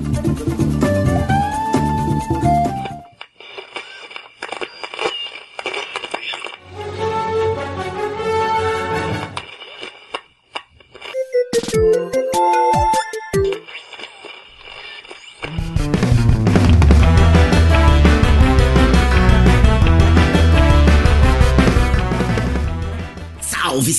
Thank you.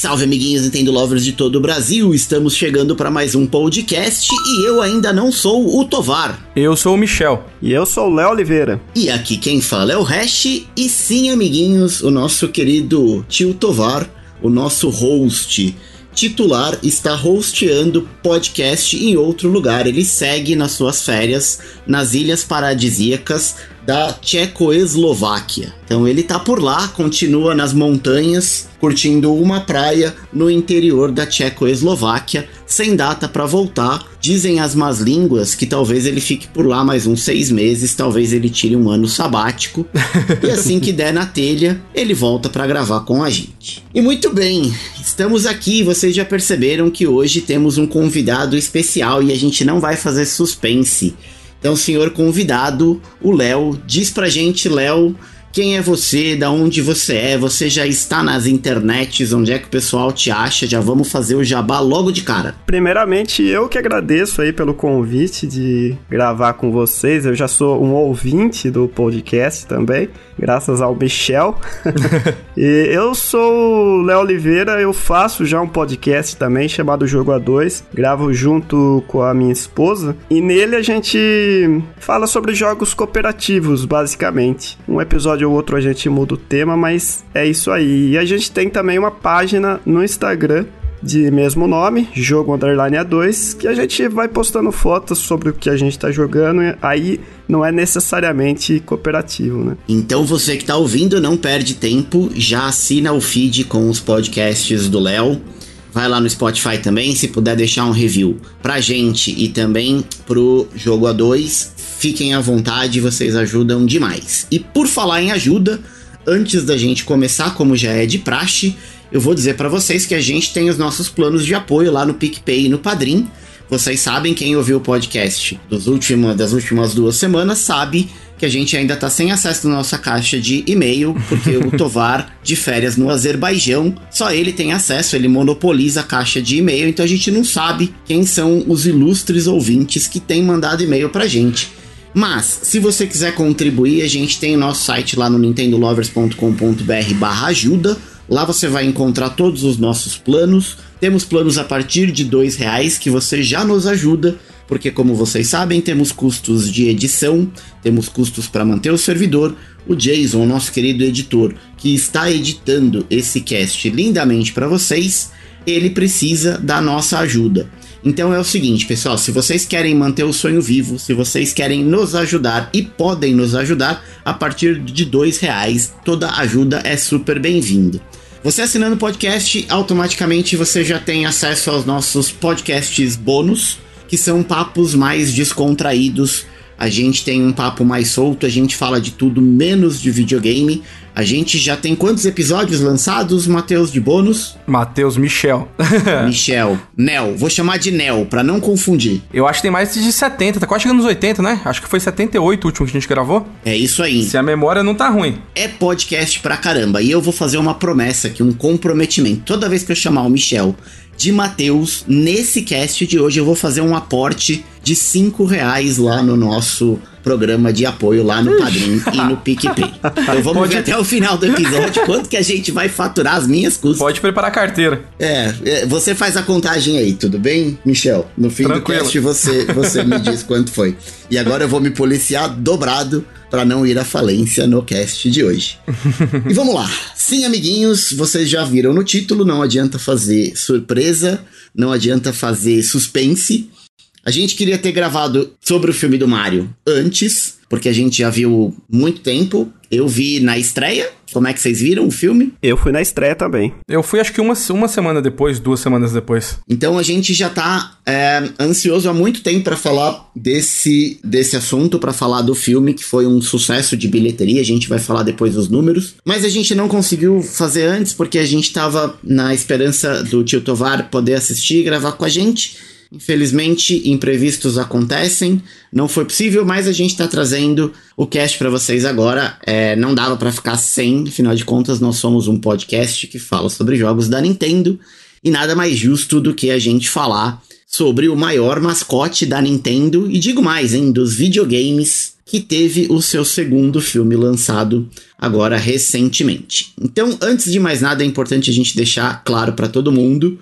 Salve, amiguinhos Nintendo Lovers de todo o Brasil! Estamos chegando para mais um podcast e eu ainda não sou o Tovar. Eu sou o Michel. E eu sou o Léo Oliveira. E aqui quem fala é o Hash, e sim, amiguinhos, o nosso querido tio Tovar, o nosso host titular, está hosteando podcast em outro lugar. Ele segue nas suas férias nas ilhas paradisíacas da Tchecoslováquia. Então ele tá por lá, continua nas montanhas, curtindo uma praia no interior da Tchecoslováquia, sem data para voltar. Dizem as más línguas que talvez ele fique por lá mais uns seis meses, talvez ele tire um ano sabático. e assim que der na telha, ele volta para gravar com a gente. E muito bem, estamos aqui. Vocês já perceberam que hoje temos um convidado especial e a gente não vai fazer suspense. Então, senhor convidado, o Léo, diz pra gente, Léo, quem é você, da onde você é, você já está nas internets, onde é que o pessoal te acha? Já vamos fazer o jabá logo de cara. Primeiramente, eu que agradeço aí pelo convite de gravar com vocês. Eu já sou um ouvinte do podcast também, graças ao Michel. e eu sou o Léo Oliveira, eu faço já um podcast também chamado Jogo A2. Gravo junto com a minha esposa e nele a gente fala sobre jogos cooperativos, basicamente. Um episódio ou outro a gente muda o tema, mas é isso aí. E a gente tem também uma página no Instagram de mesmo nome, Jogo Underline A2, que a gente vai postando fotos sobre o que a gente tá jogando, aí não é necessariamente cooperativo, né? Então você que tá ouvindo, não perde tempo, já assina o feed com os podcasts do Léo. Vai lá no Spotify também, se puder deixar um review pra gente e também pro Jogo A2, fiquem à vontade, vocês ajudam demais. E por falar em ajuda, antes da gente começar, como já é de praxe, eu vou dizer para vocês que a gente tem os nossos planos de apoio lá no PicPay e no Padrim. Vocês sabem, quem ouviu o podcast dos últimos, das últimas duas semanas sabe que a gente ainda tá sem acesso na nossa caixa de e-mail, porque o Tovar, de férias no Azerbaijão, só ele tem acesso, ele monopoliza a caixa de e-mail, então a gente não sabe quem são os ilustres ouvintes que têm mandado e-mail pra gente. Mas, se você quiser contribuir, a gente tem o nosso site lá no nintendolovers.com.br barra ajuda. Lá você vai encontrar todos os nossos planos. Temos planos a partir de dois reais que você já nos ajuda, porque como vocês sabem, temos custos de edição, temos custos para manter o servidor. O Jason, nosso querido editor, que está editando esse cast lindamente para vocês, ele precisa da nossa ajuda. Então é o seguinte, pessoal, se vocês querem manter o sonho vivo, se vocês querem nos ajudar e podem nos ajudar, a partir de dois reais, toda ajuda é super bem-vinda. Você assinando o podcast, automaticamente você já tem acesso aos nossos podcasts bônus, que são papos mais descontraídos. A gente tem um papo mais solto, a gente fala de tudo menos de videogame. A gente já tem quantos episódios lançados, Matheus, de bônus? Matheus Michel. Michel. Nel. Vou chamar de Nel, pra não confundir. Eu acho que tem mais de 70, tá quase chegando nos 80, né? Acho que foi 78 o último que a gente gravou. É isso aí. Se a memória não tá ruim. É podcast pra caramba. E eu vou fazer uma promessa aqui, um comprometimento. Toda vez que eu chamar o Michel de Matheus, nesse cast de hoje eu vou fazer um aporte de 5 reais lá no nosso programa de apoio lá no Padrim e no PicPay. Então vamos Pode- ver até o final do episódio quanto que a gente vai faturar as minhas custas. Pode preparar a carteira. É, é, você faz a contagem aí, tudo bem, Michel? No fim Tranquilo. do cast você, você me diz quanto foi. E agora eu vou me policiar dobrado para não ir à falência no cast de hoje. e vamos lá. Sim, amiguinhos, vocês já viram no título, não adianta fazer surpresa, não adianta fazer suspense. A gente queria ter gravado sobre o filme do Mario antes, porque a gente já viu muito tempo. Eu vi na estreia. Como é que vocês viram o filme? Eu fui na estreia também. Eu fui acho que uma, uma semana depois, duas semanas depois. Então a gente já tá é, ansioso há muito tempo para falar desse, desse assunto, para falar do filme que foi um sucesso de bilheteria. A gente vai falar depois dos números, mas a gente não conseguiu fazer antes porque a gente tava na esperança do tio Tovar poder assistir e gravar com a gente. Infelizmente, imprevistos acontecem, não foi possível, mas a gente está trazendo o cast para vocês agora. É, não dava para ficar sem, afinal de contas, nós somos um podcast que fala sobre jogos da Nintendo e nada mais justo do que a gente falar sobre o maior mascote da Nintendo e digo mais, hein, dos videogames que teve o seu segundo filme lançado agora recentemente. Então, antes de mais nada, é importante a gente deixar claro para todo mundo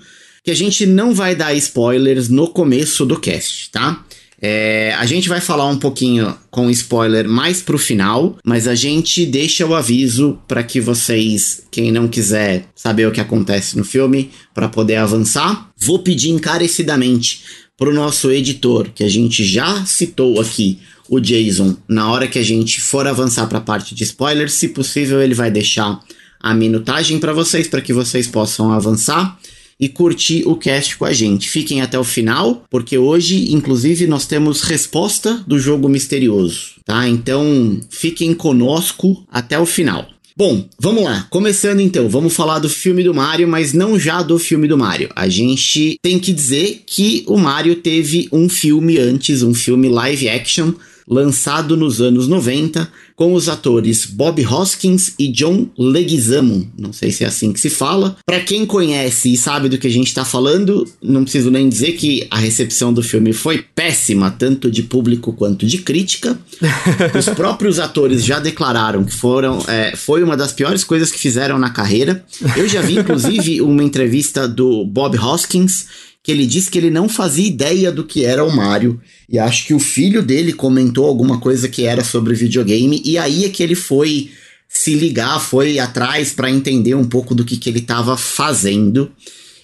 que a gente não vai dar spoilers no começo do cast, tá? É, a gente vai falar um pouquinho com spoiler mais pro final, mas a gente deixa o aviso para que vocês, quem não quiser saber o que acontece no filme, para poder avançar, vou pedir encarecidamente pro nosso editor, que a gente já citou aqui, o Jason, na hora que a gente for avançar para a parte de spoilers, se possível ele vai deixar a minutagem para vocês para que vocês possam avançar e curtir o cast com a gente. Fiquem até o final, porque hoje, inclusive, nós temos resposta do jogo misterioso, tá? Então, fiquem conosco até o final. Bom, vamos lá. Começando então, vamos falar do filme do Mario, mas não já do filme do Mario. A gente tem que dizer que o Mario teve um filme antes, um filme live action lançado nos anos 90, com os atores Bob Hoskins e John Leguizamo. Não sei se é assim que se fala. Para quem conhece e sabe do que a gente está falando, não preciso nem dizer que a recepção do filme foi péssima, tanto de público quanto de crítica. os próprios atores já declararam que foram, é, foi uma das piores coisas que fizeram na carreira. Eu já vi, inclusive, uma entrevista do Bob Hoskins que ele disse que ele não fazia ideia do que era o Mario. E acho que o filho dele comentou alguma coisa que era sobre videogame. E aí é que ele foi se ligar, foi atrás para entender um pouco do que, que ele estava fazendo.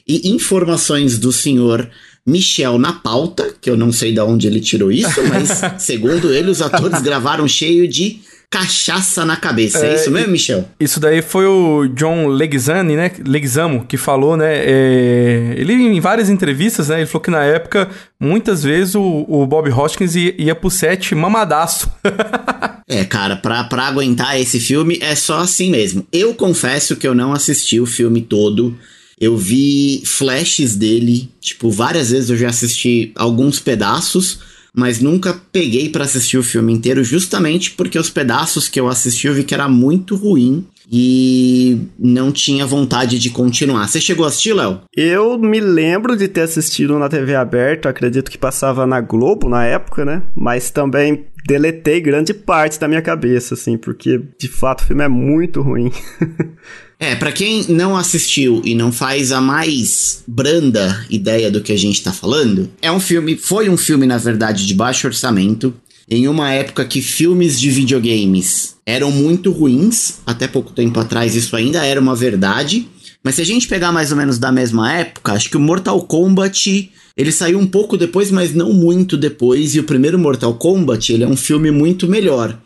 E informações do senhor Michel na pauta, que eu não sei de onde ele tirou isso, mas segundo ele, os atores gravaram cheio de cachaça na cabeça. É, é isso mesmo, Michel? Isso daí foi o John Leguizamo, né? Leguizamo, que falou, né? É, ele, em várias entrevistas, né? Ele falou que na época, muitas vezes, o, o Bob Hoskins ia, ia pro set mamadaço. é, cara, pra, pra aguentar esse filme é só assim mesmo. Eu confesso que eu não assisti o filme todo. Eu vi flashes dele, tipo, várias vezes eu já assisti alguns pedaços mas nunca peguei para assistir o filme inteiro, justamente porque os pedaços que eu assisti eu vi que era muito ruim e não tinha vontade de continuar. Você chegou a assistir, Léo? Eu me lembro de ter assistido na TV aberta, acredito que passava na Globo na época, né? Mas também deletei grande parte da minha cabeça, assim, porque de fato o filme é muito ruim. É, para quem não assistiu e não faz a mais branda ideia do que a gente tá falando, é um filme, foi um filme na verdade de baixo orçamento, em uma época que filmes de videogames eram muito ruins, até pouco tempo atrás isso ainda era uma verdade. Mas se a gente pegar mais ou menos da mesma época, acho que o Mortal Kombat ele saiu um pouco depois, mas não muito depois. E o primeiro Mortal Kombat ele é um filme muito melhor.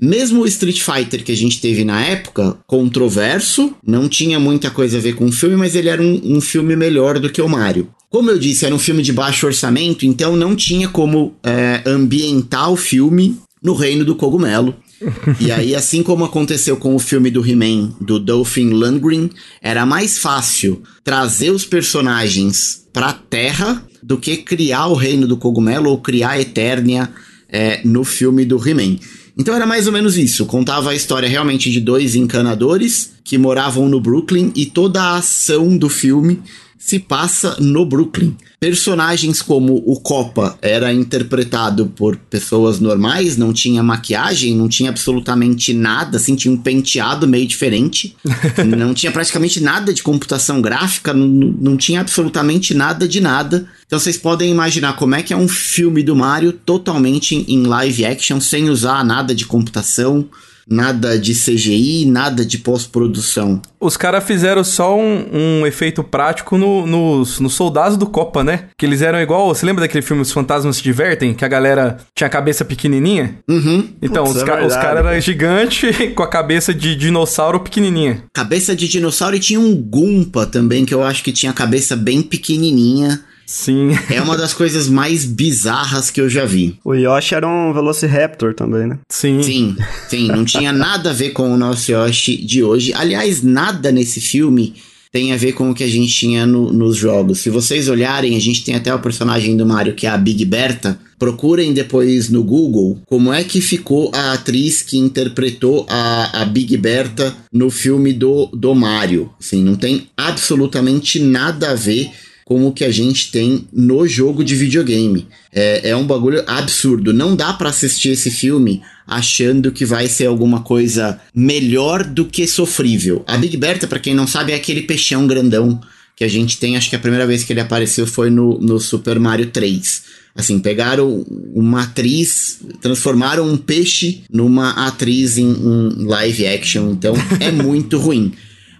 Mesmo o Street Fighter que a gente teve na época, controverso, não tinha muita coisa a ver com o filme, mas ele era um, um filme melhor do que o Mario. Como eu disse, era um filme de baixo orçamento, então não tinha como é, ambientar o filme no reino do cogumelo. e aí, assim como aconteceu com o filme do He-Man do Dolphin Lundgren, era mais fácil trazer os personagens pra Terra do que criar o reino do cogumelo ou criar a Eternia é, no filme do He-Man. Então era mais ou menos isso. Contava a história realmente de dois encanadores que moravam no Brooklyn e toda a ação do filme se passa no Brooklyn. Personagens como o Copa era interpretado por pessoas normais, não tinha maquiagem, não tinha absolutamente nada, assim, tinha um penteado meio diferente, não tinha praticamente nada de computação gráfica, não, não tinha absolutamente nada de nada. Então vocês podem imaginar como é que é um filme do Mario totalmente em live action, sem usar nada de computação, nada de CGI, nada de pós-produção. Os caras fizeram só um, um, efeito prático no, nos, nos soldados do Copa, né? Que eles eram igual. Você lembra daquele filme Os Fantasmas Se Divertem? Que a galera tinha a cabeça pequenininha? Uhum. Então, Putz, os, é ca os caras eram gigantes com a cabeça de dinossauro pequenininha. Cabeça de dinossauro e tinha um Gumpa também, que eu acho que tinha a cabeça bem pequenininha. Sim. É uma das coisas mais bizarras que eu já vi. O Yoshi era um Velociraptor também, né? Sim. Sim, sim. Não tinha nada a ver com o nosso Yoshi de hoje. Aliás, nada nesse filme tem a ver com o que a gente tinha no, nos jogos. Se vocês olharem, a gente tem até o personagem do Mario que é a Big Berta. Procurem depois no Google como é que ficou a atriz que interpretou a, a Big Berta no filme do, do Mario. Assim, não tem absolutamente nada a ver com o que a gente tem no jogo de videogame. É, é um bagulho absurdo. Não dá para assistir esse filme achando que vai ser alguma coisa melhor do que sofrível. A Big Bertha, para quem não sabe, é aquele peixão grandão que a gente tem. Acho que a primeira vez que ele apareceu foi no, no Super Mario 3. Assim, pegaram uma atriz, transformaram um peixe numa atriz em, em live action. Então é muito ruim.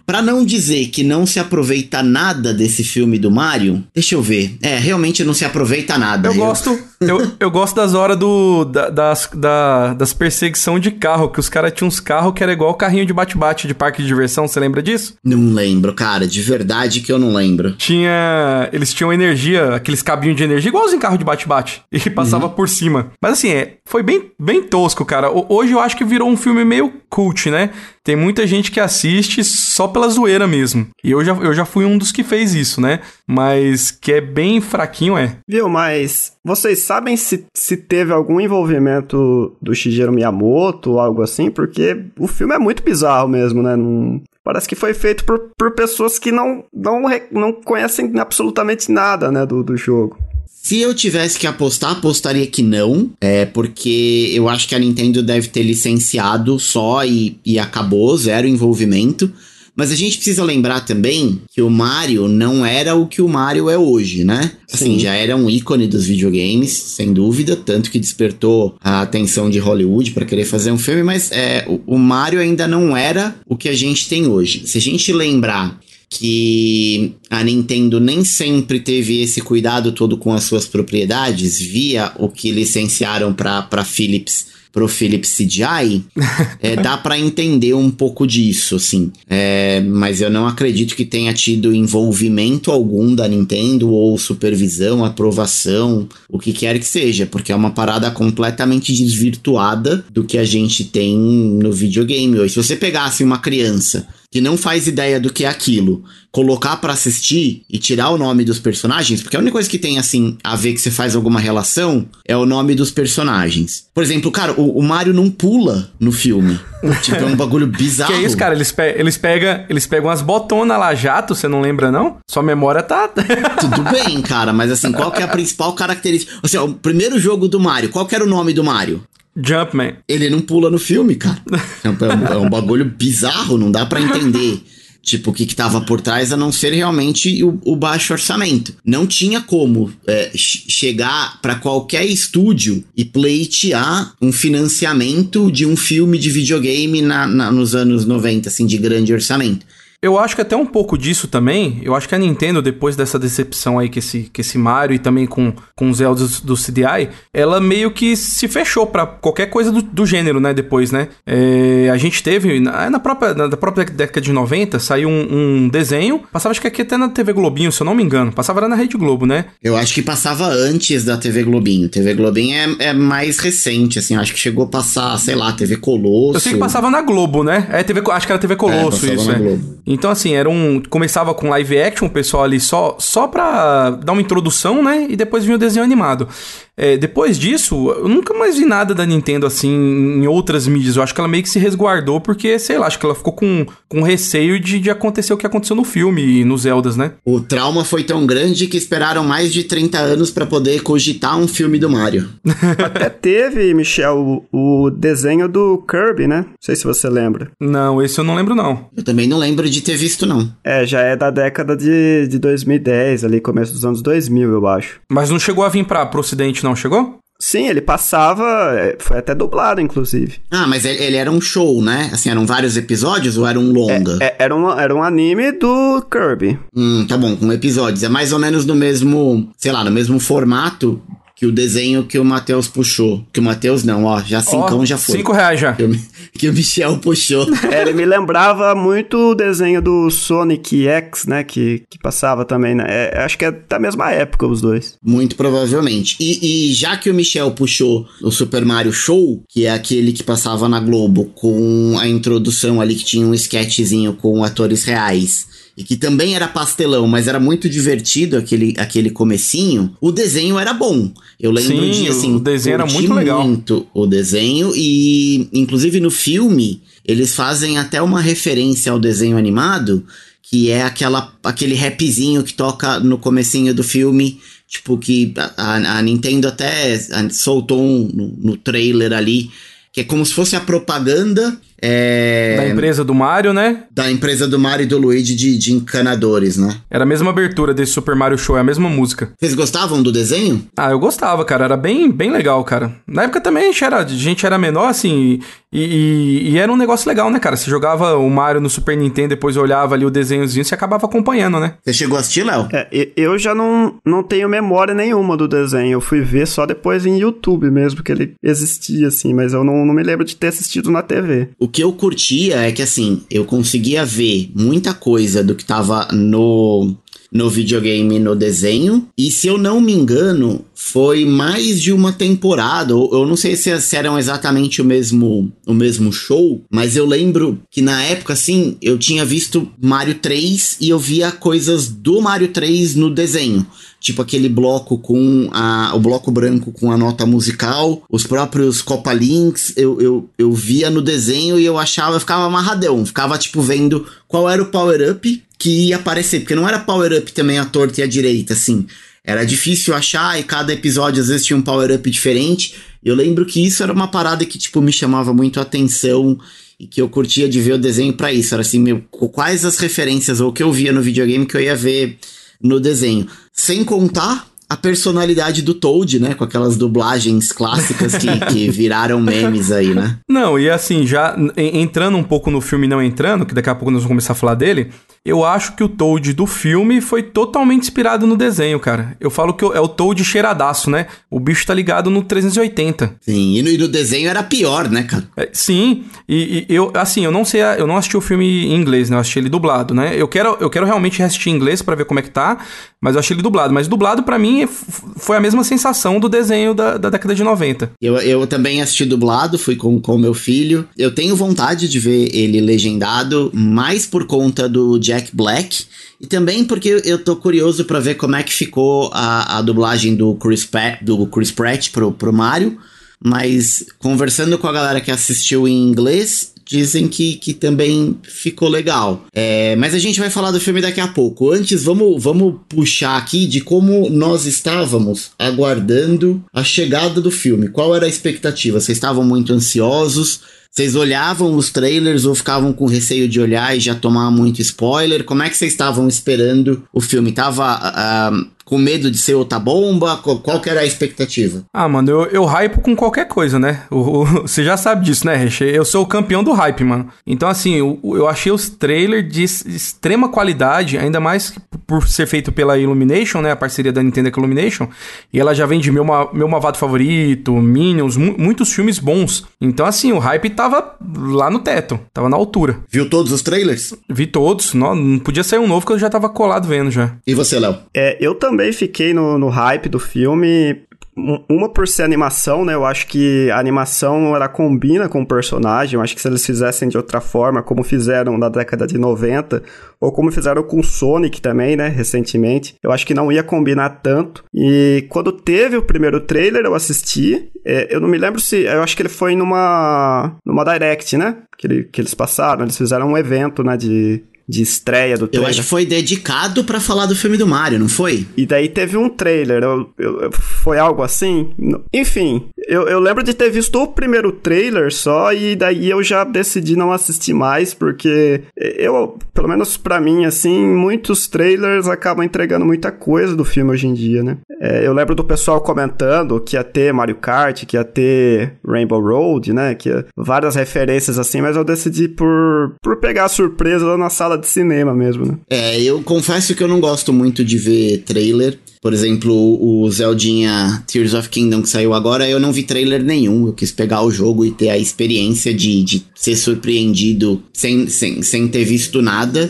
Para não dizer que não se aproveita nada desse filme do Mario, deixa eu ver. É, realmente não se aproveita nada. Eu, eu... gosto. eu, eu gosto das horas do, da, das, da, das perseguição de carro, que os caras tinham uns carros que era igual o carrinho de bate-bate de parque de diversão, você lembra disso? Não lembro, cara, de verdade que eu não lembro. Tinha. Eles tinham energia, aqueles cabinhos de energia, igualzinho carro de bate-bate, e que passava uhum. por cima. Mas assim, é, foi bem, bem tosco, cara. Hoje eu acho que virou um filme meio cult, né? Tem muita gente que assiste só pela zoeira mesmo. E eu já, eu já fui um dos que fez isso, né? Mas que é bem fraquinho, é. Viu, mas vocês sabem se, se teve algum envolvimento do Shigeru Miyamoto ou algo assim? Porque o filme é muito bizarro mesmo, né? Não, parece que foi feito por, por pessoas que não, não, não conhecem absolutamente nada, né, do, do jogo. Se eu tivesse que apostar, apostaria que não. É porque eu acho que a Nintendo deve ter licenciado só e, e acabou, zero envolvimento. Mas a gente precisa lembrar também que o Mario não era o que o Mario é hoje, né? Assim, Sim. já era um ícone dos videogames, sem dúvida, tanto que despertou a atenção de Hollywood para querer fazer um filme, mas é, o, o Mario ainda não era o que a gente tem hoje. Se a gente lembrar que a Nintendo nem sempre teve esse cuidado todo com as suas propriedades, via o que licenciaram para Philips pro Philips CGI, é, dá para entender um pouco disso, assim. É, mas eu não acredito que tenha tido envolvimento algum da Nintendo ou supervisão, aprovação, o que quer que seja, porque é uma parada completamente desvirtuada do que a gente tem no videogame hoje. Se você pegasse uma criança que não faz ideia do que é aquilo, colocar para assistir e tirar o nome dos personagens, porque a única coisa que tem assim a ver que você faz alguma relação é o nome dos personagens. Por exemplo, cara, o, o Mario não pula no filme. tipo, é um bagulho bizarro. Que é isso, cara? Eles, pe eles, pega, eles pegam umas botonas lá, jato, você não lembra, não? Sua memória tá. Tudo bem, cara, mas assim, qual que é a principal característica? Assim, o primeiro jogo do Mario, qual que era o nome do Mario? Jumpman. Ele não pula no filme, cara. É um, é um bagulho bizarro, não dá para entender. Tipo, o que, que tava por trás, a não ser realmente o, o baixo orçamento. Não tinha como é, chegar para qualquer estúdio e pleitear um financiamento de um filme de videogame na, na, nos anos 90, assim, de grande orçamento. Eu acho que até um pouco disso também, eu acho que a Nintendo, depois dessa decepção aí que esse, que esse Mario e também com, com os Zelda do CDI, ela meio que se fechou para qualquer coisa do, do, gênero, né, depois, né? É, a gente teve, na, na, própria, na própria década de 90, saiu um, um, desenho, passava acho que aqui até na TV Globinho, se eu não me engano, passava na Rede Globo, né? Eu acho que passava antes da TV Globinho, TV Globinho é, é mais recente, assim, acho que chegou a passar, sei lá, TV Colosso. Eu sei que passava na Globo, né? É, TV, acho que era TV Colosso, é, isso, é. Globo. Então, assim, era um. Começava com live action, o pessoal ali só, só pra dar uma introdução, né? E depois vinha o desenho animado. É, depois disso, eu nunca mais vi nada da Nintendo assim em outras mídias. Eu acho que ela meio que se resguardou porque, sei lá, acho que ela ficou com, com receio de, de acontecer o que aconteceu no filme e nos Zeldas, né? O trauma foi tão grande que esperaram mais de 30 anos para poder cogitar um filme do Mario. Até teve, Michel, o, o, desenho do Kirby, né? Não sei se você lembra. Não, esse eu não lembro, não. Eu também não lembro de ter visto, não. É, já é da década de, de 2010, ali, começo dos anos 2000, eu acho. Mas não chegou a vir pra, pro ocidente, não chegou? Sim, ele passava, é, foi até dublado, inclusive. Ah, mas ele, ele, era um show, né? Assim, eram vários episódios ou era um longa? É, é, era, um, era um anime do Kirby. Hum, tá bom, com episódios. É mais ou menos no mesmo, sei lá, no mesmo formato que o desenho que o Matheus puxou. Que o Matheus não, ó, já cincão oh, já foi. Cinco reais já. Que o, que o Michel puxou. É, ele me lembrava muito o desenho do Sonic X, né? Que, que passava também, né? É, acho que é da mesma época os dois. Muito provavelmente. E, e já que o Michel puxou o Super Mario Show, que é aquele que passava na Globo, com a introdução ali que tinha um sketchzinho com atores reais e que também era pastelão, mas era muito divertido aquele, aquele comecinho, o desenho era bom. Eu lembro Sim, de assim, o desenho era muito legal. muito o desenho e inclusive no filme eles fazem até uma referência ao desenho animado, que é aquela aquele rapzinho que toca no comecinho do filme, tipo que a, a Nintendo até soltou um, no, no trailer ali, que é como se fosse a propaganda é, Da empresa do Mario, né? da empresa do Mario e do Luigi de, de encanadores, né? Era a mesma abertura desse Super Mario Show, é a mesma música. Vocês gostavam do desenho? Ah, eu gostava, cara. Era bem, bem legal, cara. Na época também a gente era, a gente era menor, assim, e, e- e era um negócio legal, né, cara? Você jogava o Mario no Super Nintendo, depois olhava ali o desenhozinho, você acabava acompanhando, né? Você chegou a assistir, Léo? É, eu já não, não tenho memória nenhuma do desenho. Eu fui ver só depois em YouTube mesmo, que ele existia, assim, mas eu não, não me lembro de ter assistido na TV. O que eu curtia é que assim, eu conseguia ver muita coisa do que tava no no videogame no desenho. E se eu não me engano, foi mais de uma temporada. Eu não sei se, eram exatamente o mesmo, o mesmo show, mas eu lembro que na época, assim, eu tinha visto Mario 3 e eu via coisas do Mario 3 no desenho. Tipo aquele bloco com a, o bloco branco com a nota musical, os próprios Copa Links, eu, eu, eu via no desenho e eu achava, eu ficava amarradão, ficava tipo vendo qual era o power-up que ia aparecer, porque não era power-up também a torta e a direita, assim. Era difícil achar e cada episódio às vezes tinha um power-up diferente. Eu lembro que isso era uma parada que, tipo, me chamava muito a atenção e que eu curtia de ver o desenho pra isso. Era assim, meu, quais as referências ou o que eu via no videogame que eu ia ver no desenho. Sem contar a personalidade do Toad, né? Com aquelas dublagens clássicas que, que viraram memes aí, né? Não, e assim, já en- entrando um pouco no filme não entrando, que daqui a pouco nós vamos começar a falar dele, eu acho que o Toad do filme foi totalmente inspirado no desenho, cara. Eu falo que é o Toad cheiradaço, né? O bicho tá ligado no 380. Sim, e no, e no desenho era pior, né, cara? É, sim, e, e eu, assim, eu não sei, eu não assisti o filme em inglês, né? Eu assisti ele dublado, né? Eu quero, eu quero realmente assistir em inglês pra ver como é que tá, mas eu achei ele dublado. Mas dublado, pra mim, foi a mesma sensação do desenho da, da década de 90. Eu, eu também assisti dublado, fui com o meu filho. Eu tenho vontade de ver ele legendado, mais por conta do Jack Black. E também porque eu tô curioso pra ver como é que ficou a, a dublagem do Chris, Pratt, do Chris Pratt pro, pro Mario. Mas conversando com a galera que assistiu em inglês, dizem que, que também ficou legal. É, mas a gente vai falar do filme daqui a pouco. Antes, vamos, vamos puxar aqui de como nós estávamos aguardando a chegada do filme. Qual era a expectativa? Vocês estavam muito ansiosos? Vocês olhavam os trailers ou ficavam com receio de olhar e já tomar muito spoiler? Como é que vocês estavam esperando o filme? Tava ah, com medo de ser outra bomba? Qual, qual que era a expectativa? Ah, mano, eu, eu hypo com qualquer coisa, né? O- o- você já sabe disso, né, Reche? Eu sou o campeão do hype, mano. Então, assim, eu, eu achei os trailers de extrema qualidade, ainda mais por ser feito pela Illumination, né? A parceria da Nintendo com a Illumination. E ela já vem de meu, meu Mavado Favorito, Minions, mu- muitos filmes bons. Então, assim, o hype tava lá no teto, tava na altura. Viu todos os trailers? Vi todos, não, não podia sair um novo que eu já tava colado vendo já. E você, Léo? É, eu também fiquei no, no hype do filme. Um- Uma por ser animação, né? Eu acho que a animação ela combina com o personagem. Eu acho que se eles fizessem de outra forma, como fizeram na década de 90, ou como fizeram com Sonic também, né? Recentemente, eu acho que não ia combinar tanto. E quando teve o primeiro trailer, eu assisti. É, eu não me lembro se. Eu acho que ele foi numa. numa Direct, né? Que, ele- que eles passaram. Eles fizeram um evento, né? De, de estreia do Eu trailer. acho que foi dedicado pra falar do filme do Mario, não foi? E daí teve um trailer, eu- eu- eu- foi algo assim? Enfim, eu, eu lembro de ter visto o primeiro trailer só e daí eu já decidi não assistir mais, porque eu, pelo menos pra mim, assim, muitos trailers acabam entregando muita coisa do filme hoje em dia, né? É, eu lembro do pessoal comentando que ia ter Mario Kart, que ia ter Rainbow Road, né? Que ia, várias referências assim, mas eu decidi por, por pegar a surpresa lá na sala de cinema mesmo, né? É, eu confesso que eu não gosto muito de ver trailer. Por exemplo, o Zeldinha Tears of Kingdom que saiu agora, eu não vi trailer nenhum. Eu quis pegar o jogo e ter a experiência de, de ser surpreendido sem, sem, sem ter visto nada.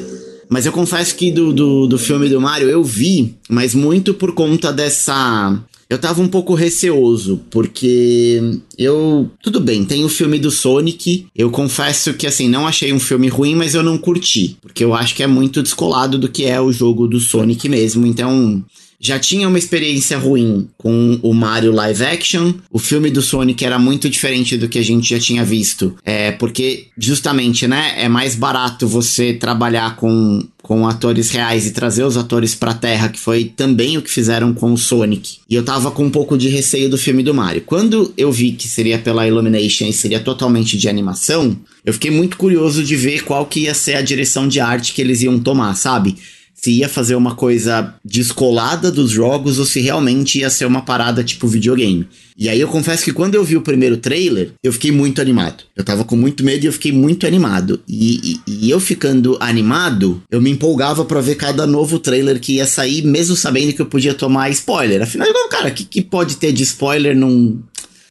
Mas eu confesso que do, do, do filme do Mario eu vi, mas muito por conta dessa eu tava um pouco receoso, porque eu. Tudo bem, tem o filme do Sonic. Eu confesso que, assim, não achei um filme ruim, mas eu não curti. Porque eu acho que é muito descolado do que é o jogo do Sonic mesmo. Então, já tinha uma experiência ruim com o Mario live action. O filme do Sonic era muito diferente do que a gente já tinha visto. É, porque, justamente, né, é mais barato você trabalhar com, com atores reais e trazer os atores pra terra, que foi também o que fizeram com o Sonic. E eu tava com um pouco de receio do filme do Mario. Quando eu vi que seria pela Illumination e seria totalmente de animação, eu fiquei muito curioso de ver qual que ia ser a direção de arte que eles iam tomar, sabe? Se ia fazer uma coisa descolada dos jogos ou se realmente ia ser uma parada tipo videogame. E aí eu confesso que quando eu vi o primeiro trailer, eu fiquei muito animado. Eu tava com muito medo e eu fiquei muito animado. E, e, e eu ficando animado, eu me empolgava para ver cada novo trailer que ia sair, mesmo sabendo que eu podia tomar spoiler. Afinal, cara, o que, que pode ter de spoiler num,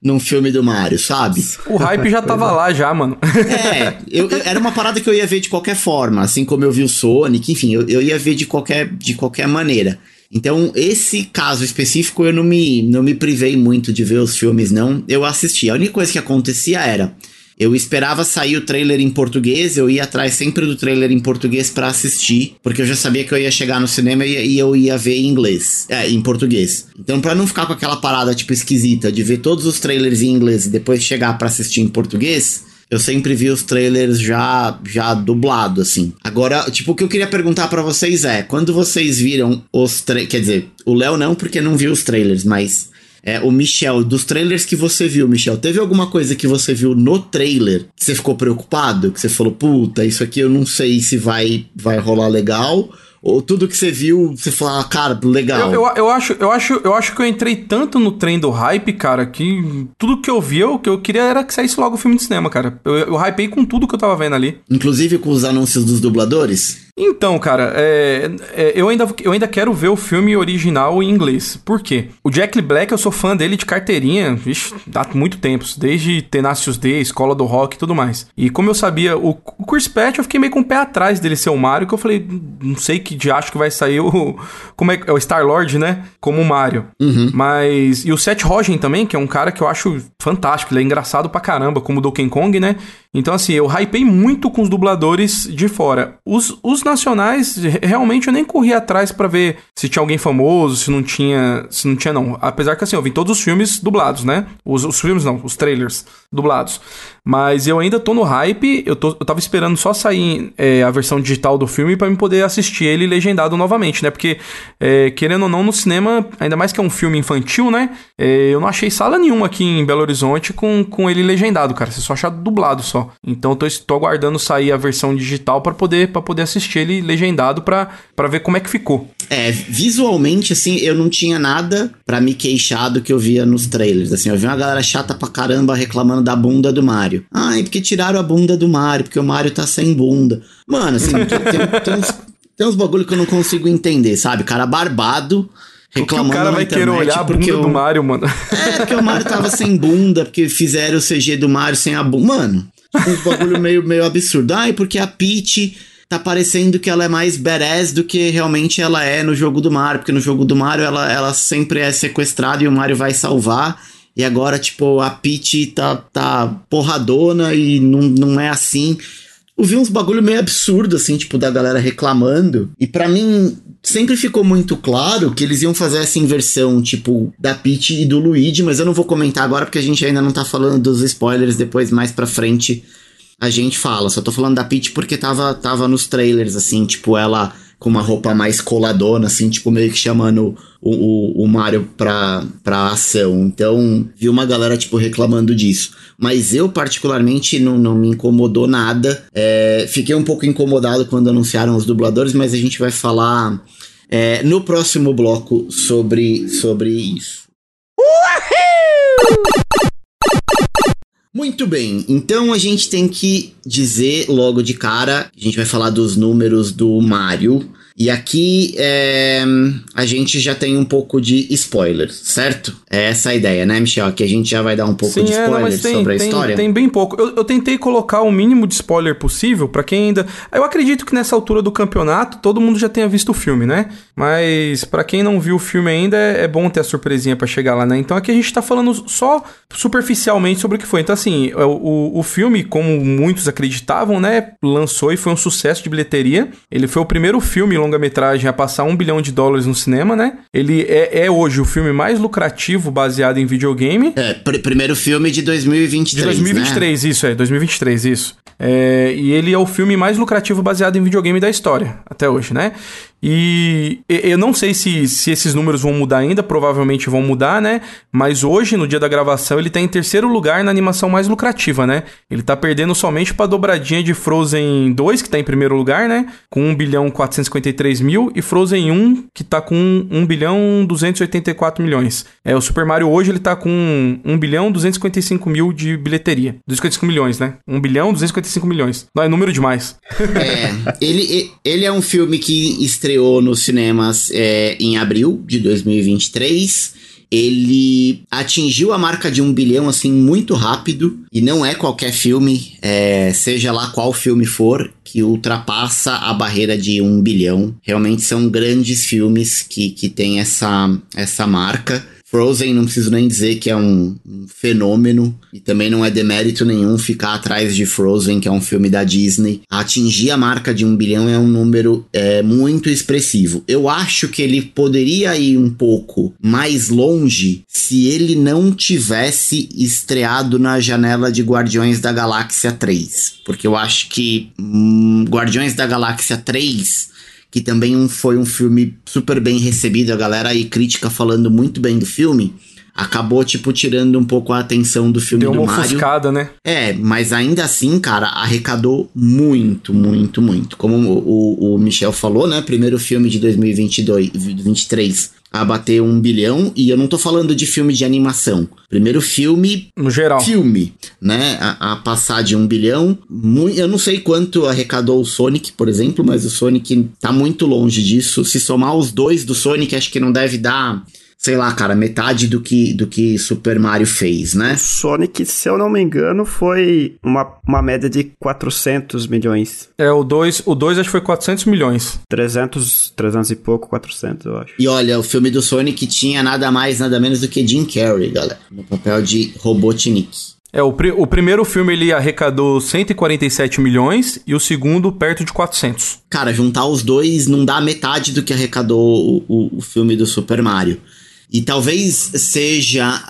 num filme do Mario, sabe? O hype já tava lá já, mano. É, eu, eu, era uma parada que eu ia ver de qualquer forma, assim como eu vi o Sonic, enfim, eu, eu ia ver de qualquer, de qualquer maneira. Então, esse caso específico eu não me, não me privei muito de ver os filmes, não. Eu assisti. A única coisa que acontecia era eu esperava sair o trailer em português, eu ia atrás sempre do trailer em português para assistir, porque eu já sabia que eu ia chegar no cinema e, eu ia ver em inglês, é, em português. Então, para não ficar com aquela parada tipo esquisita de ver todos os trailers em inglês e depois chegar para assistir em português, eu sempre vi os trailers já já dublado assim. Agora, tipo, o que eu queria perguntar para vocês é, quando vocês viram os quer dizer, o Léo não porque não viu os trailers, mas é, o Michel, dos trailers que você viu, Michel, teve alguma coisa que você viu no trailer que você ficou preocupado? Que você falou, puta, isso aqui eu não sei se vai, vai rolar legal? Ou tudo que você viu, você falou, ah, cara, legal. Eu, eu, eu, acho, eu, acho, eu acho que eu entrei tanto no trem do hype, cara, que tudo que eu vi, o que eu queria era que saísse logo o filme de cinema, cara. Eu, eu hypei com tudo que eu tava vendo ali. Inclusive com os anúncios dos dubladores? Então, cara, é, é, eu, ainda, eu ainda quero ver o filme original em inglês. Por quê? O Jack Black, eu sou fã dele de carteirinha, vixe, há muito tempo, desde Tenacious D, Escola do Rock e tudo mais. E como eu sabia, o, o Chris Pratt, eu fiquei meio com o pé atrás dele ser o Mario, que eu falei, não sei que de acho que vai sair o. Como é, é o Star-Lord, né? Como o Mario. Uhum. Mas. E o Seth Rogen também, que é um cara que eu acho fantástico, ele é engraçado pra caramba, como o Donkey Kong, né? Então, assim, eu hypei muito com os dubladores de fora. Os, os nacionais, realmente, eu nem corri atrás para ver se tinha alguém famoso, se não tinha. Se não tinha, não. Apesar que, assim, eu vi todos os filmes dublados, né? Os, os filmes não, os trailers dublados. Mas eu ainda tô no hype, eu, tô, eu tava esperando só sair é, a versão digital do filme para me poder assistir ele legendado novamente, né? Porque, é, querendo ou não, no cinema, ainda mais que é um filme infantil, né? É, eu não achei sala nenhuma aqui em Belo Horizonte com, com ele legendado, cara. Você só achar dublado só. Então eu tô, tô aguardando sair a versão digital para poder, pra poder assistir ele legendado para ver como é que ficou. É, visualmente, assim, eu não tinha nada para me queixar do que eu via nos trailers. Assim, eu vi uma galera chata pra caramba reclamando da bunda do Mario. Ai, porque tiraram a bunda do Mario, porque o Mario tá sem bunda. Mano, assim, tem, tem, uns, tem uns bagulho que eu não consigo entender, sabe? Cara barbado reclamando o cara vai querer olhar a bunda do Mario, mano. É, porque o Mario tava sem bunda, porque fizeram o CG do Mario sem a bunda. Mano, um bagulho meio, meio absurdo. Ai, porque a Peach tá parecendo que ela é mais badass do que realmente ela é no jogo do Mario, porque no jogo do Mario ela, ela sempre é sequestrada e o Mario vai salvar. E agora, tipo, a Peach tá, tá porradona e não, não é assim. Eu vi uns bagulho meio absurdo, assim, tipo, da galera reclamando. E para mim, sempre ficou muito claro que eles iam fazer essa inversão, tipo, da Peach e do Luigi, mas eu não vou comentar agora porque a gente ainda não tá falando dos spoilers, depois mais pra frente a gente fala. Só tô falando da Peach porque tava, tava nos trailers, assim, tipo, ela com uma roupa mais coladona, assim, tipo, meio que chamando o, o, o Mario pra, pra ação. Então, vi uma galera, tipo, reclamando disso. Mas eu, particularmente, não, não me incomodou nada. É, fiquei um pouco incomodado quando anunciaram os dubladores, mas a gente vai falar é, no próximo bloco sobre, sobre isso. Uhul! Muito bem, então a gente tem que dizer logo de cara, a gente vai falar dos números do Mario. E aqui é, a gente já tem um pouco de spoiler, certo? É essa a ideia, né, Michel? Aqui a gente já vai dar um pouco Sim, de spoiler é, tem, sobre a tem, história. Tem bem pouco. Eu, eu, tentei colocar o mínimo de spoiler possível para quem ainda. Eu acredito que nessa altura do campeonato todo mundo já tenha visto o filme, né? Mas para quem não viu o filme ainda, é, é bom ter a surpresinha para chegar lá, né? Então aqui a gente tá falando só superficialmente sobre o que foi. Então, assim, é, o, o filme, como muitos acreditavam, né? Lançou e foi um sucesso de bilheteria. Ele foi o primeiro filme longa-metragem a passar um bilhão de dólares no cinema, né? Ele é, é hoje o filme mais lucrativo baseado em videogame. É, pr primeiro filme de 2023. De 2023, né? isso, é, 2023, isso. É, e ele é o filme mais lucrativo baseado em videogame da história, até hoje, né? E eu não sei se, se esses números vão mudar ainda, provavelmente vão mudar, né? Mas hoje, no dia da gravação, ele tá em terceiro lugar na animação mais lucrativa, né? Ele tá perdendo somente pra dobradinha de Frozen 2, que tá em primeiro lugar, né? Com 1 bilhão 453 mil, e Frozen 1, que tá com 1 bilhão 284 milhões. É, o Super Mario hoje ele tá com 1 bilhão 255 mil de bilheteria. 255 milhões, né? 1 bilhão 255 milhões. Não, é número demais. É, ele, ele é um filme que estreou estreou nos cinemas é, em abril de 2023. Ele atingiu a marca de um bilhão assim muito rápido e não é qualquer filme, é, seja lá qual filme for, que ultrapassa a barreira de um bilhão. Realmente são grandes filmes que, que têm essa, essa marca. Frozen, não preciso nem dizer que é um, um, fenômeno e também não é demérito nenhum ficar atrás de Frozen, que é um filme da Disney. Atingir a marca de um bilhão é um número é, muito expressivo. Eu acho que ele poderia ir um pouco mais longe se ele não tivesse estreado na janela de Guardiões da Galáxia 3. Porque eu acho que hum, Guardiões da Galáxia 3 que também foi um filme super bem recebido, a galera aí crítica falando muito bem do filme, acabou, tipo, tirando um pouco a atenção do filme Deu do uma Mario. Ofuscada, né? É, mas ainda assim, cara, arrecadou muito, muito, muito. Como o, o Michel falou, né? Primeiro filme de 2022, 2023 a bater um bilhão, e eu não tô falando de filme de animação. Primeiro filme. No geral. Filme, né? A, a passar de um bilhão. Muito, eu não sei quanto arrecadou o Sonic, por exemplo, mas o Sonic tá muito longe disso. Se somar os dois do Sonic, acho que não deve dar sei lá, cara, metade do que, do que Super Mario fez, né? O Sonic, se eu não me engano, foi uma, uma média de 400 milhões. É, o 2 o dois acho que foi 400 milhões. 300, 300 e pouco, 400, eu acho. E olha, o filme do Sonic tinha nada mais, nada menos do que Jim Carrey, galera, no papel de Robotnik. É, o, pr o primeiro filme ele arrecadou 147 milhões e o segundo perto de 400. Cara, juntar os dois não dá metade do que arrecadou o, o, o filme do Super Mario. E talvez seja.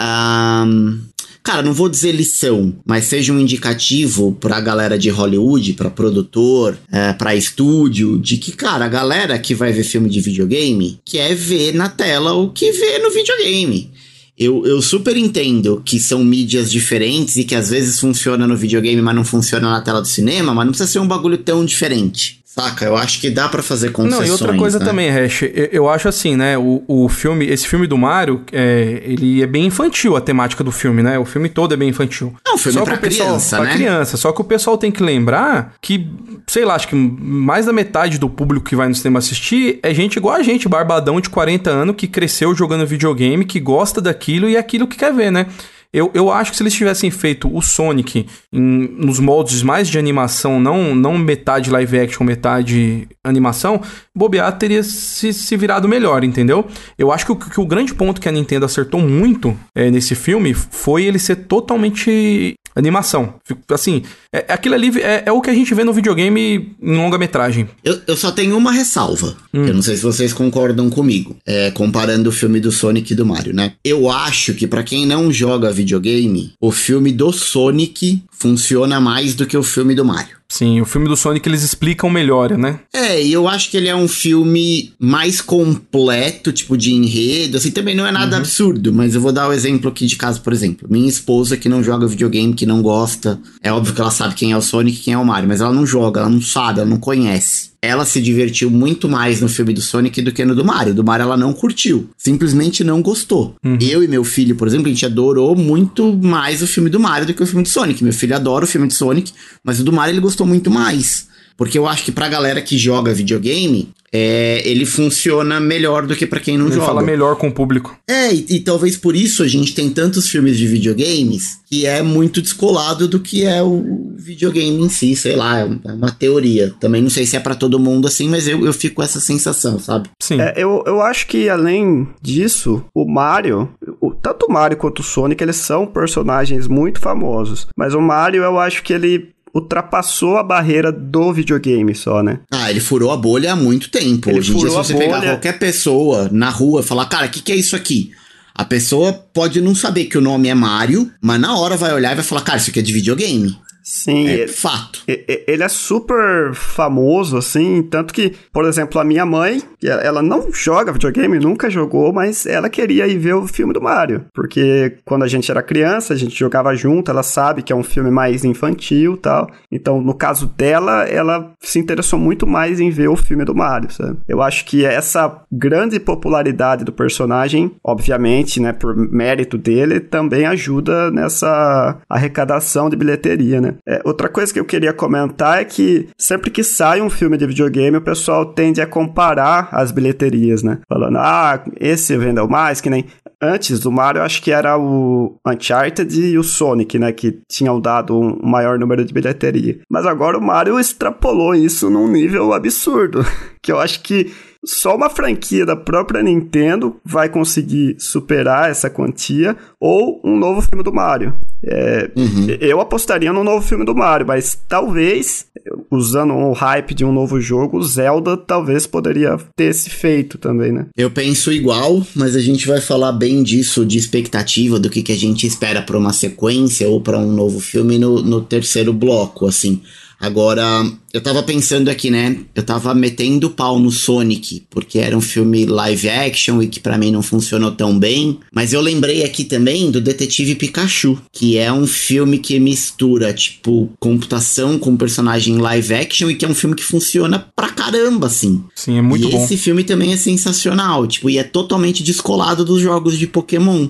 Um, cara, não vou dizer lição, mas seja um indicativo pra galera de Hollywood, pra produtor, é, pra estúdio, de que, cara, a galera que vai ver filme de videogame quer ver na tela o que vê no videogame. Eu, eu super entendo que são mídias diferentes e que às vezes funciona no videogame, mas não funciona na tela do cinema, mas não precisa ser um bagulho tão diferente. Saca, eu acho que dá para fazer concessões. Não, e outra coisa né? também, Hash, eu, eu, acho assim, né? O, o filme, esse filme do Mario, é, ele é bem infantil a temática do filme, né? O filme todo é bem infantil. Não, o filme só é pra pessoal, criança, pra né? criança. Só que o pessoal tem que lembrar que, sei lá, acho que mais da metade do público que vai no cinema assistir é gente igual a gente, barbadão de 40 anos, que cresceu jogando videogame, que gosta daquilo e é aquilo que quer ver, né? Eu, eu acho que se eles tivessem feito o Sonic em, nos moldes mais de animação, não, não metade live action, metade animação, bobear teria se, se virado melhor, entendeu? Eu acho que o, que o grande ponto que a Nintendo acertou muito é, nesse filme foi ele ser totalmente animação. Assim, é, aquilo ali é, é, o que a gente vê no videogame em longa-metragem. Eu, eu só tenho uma ressalva. Hum. Eu não sei se vocês concordam comigo. É, comparando o filme do Sonic e do Mario, né? Eu acho que para quem não joga videogame, o filme do Sonic funciona mais do que o filme do Mario. Sim, o filme do Sonic eles explicam melhor, né? É, e eu acho que ele é um filme mais completo, tipo de enredo, assim, também não é nada uhum. absurdo, mas eu vou dar o um exemplo aqui de caso, por exemplo. Minha esposa que não joga videogame, que não gosta, é óbvio que ela sabe quem é o Sonic e quem é o Mario, mas ela não joga, ela não sabe, ela não conhece ela se divertiu muito mais no filme do Sonic do que no do Mario. Do Mario ela não curtiu. Simplesmente não gostou. Uhum. Eu e meu filho, por exemplo, a gente adorou muito mais o filme do Mario do que o filme do Sonic. Meu filho adora o filme do Sonic, mas o do Mario ele gostou muito mais. Porque eu acho que pra galera que joga videogame, é, ele funciona melhor do que para quem não ele joga. fala melhor com o público. É, e, e, talvez por isso a gente tem tantos filmes de videogames que é muito descolado do que é o videogame em si, sei lá, é uma teoria. Também não sei se é para todo mundo assim, mas eu, eu fico com essa sensação, sabe? Sim. É, eu, eu acho que além disso, o Mario, o, tanto o Mario quanto o Sonic, eles são personagens muito famosos. Mas o Mario, eu acho que ele ultrapassou a barreira do videogame só, né? Ah, ele furou a bolha há muito tempo. Ele Hoje em dia, se você pegar qualquer pessoa na rua e falar, cara, o que, que é isso aqui? A pessoa pode não saber que o nome é Mario, mas na hora vai olhar e vai falar, cara, isso aqui é de videogame. Sim. É fato. Ele é super famoso, assim, tanto que, por exemplo, a minha mãe, ela não joga videogame, nunca jogou, mas ela queria ir ver o filme do Mario. Porque quando a gente era criança, a gente jogava junto, ela sabe que é um filme mais infantil tal. Então, no caso dela, ela se interessou muito mais em ver o filme do Mario, sabe? Eu acho que essa grande popularidade do personagem, obviamente, né, por mérito dele, também ajuda nessa arrecadação de bilheteria, né? É, outra coisa que eu queria comentar é que sempre que sai um filme de videogame, o pessoal tende a comparar as bilheterias, né? Falando, ah, esse vendeu mais, que nem. Antes do Mario, acho que era o Uncharted e o Sonic, né? Que tinham dado um maior número de bilheteria. Mas agora o Mario extrapolou isso num nível absurdo. Que eu acho que só uma franquia da própria Nintendo vai conseguir superar essa quantia ou um novo filme do Mario. É, uhum. Eu apostaria no novo filme do Mario, mas talvez, usando o hype de um novo jogo, Zelda talvez poderia ter esse feito também, né? Eu penso igual, mas a gente vai falar bem disso, de expectativa, do que, que a gente espera para uma sequência ou para um novo filme no, no terceiro bloco, assim. Agora, eu tava pensando aqui, né? Eu tava metendo pau no Sonic, porque era um filme live action e que para mim não funcionou tão bem. Mas eu lembrei aqui também do Detetive Pikachu, que é um filme que mistura, tipo, computação com personagem live action e que é um filme que funciona pra caramba, assim. Sim, é muito e bom. E esse filme também é sensacional, tipo, e é totalmente descolado dos jogos de Pokémon.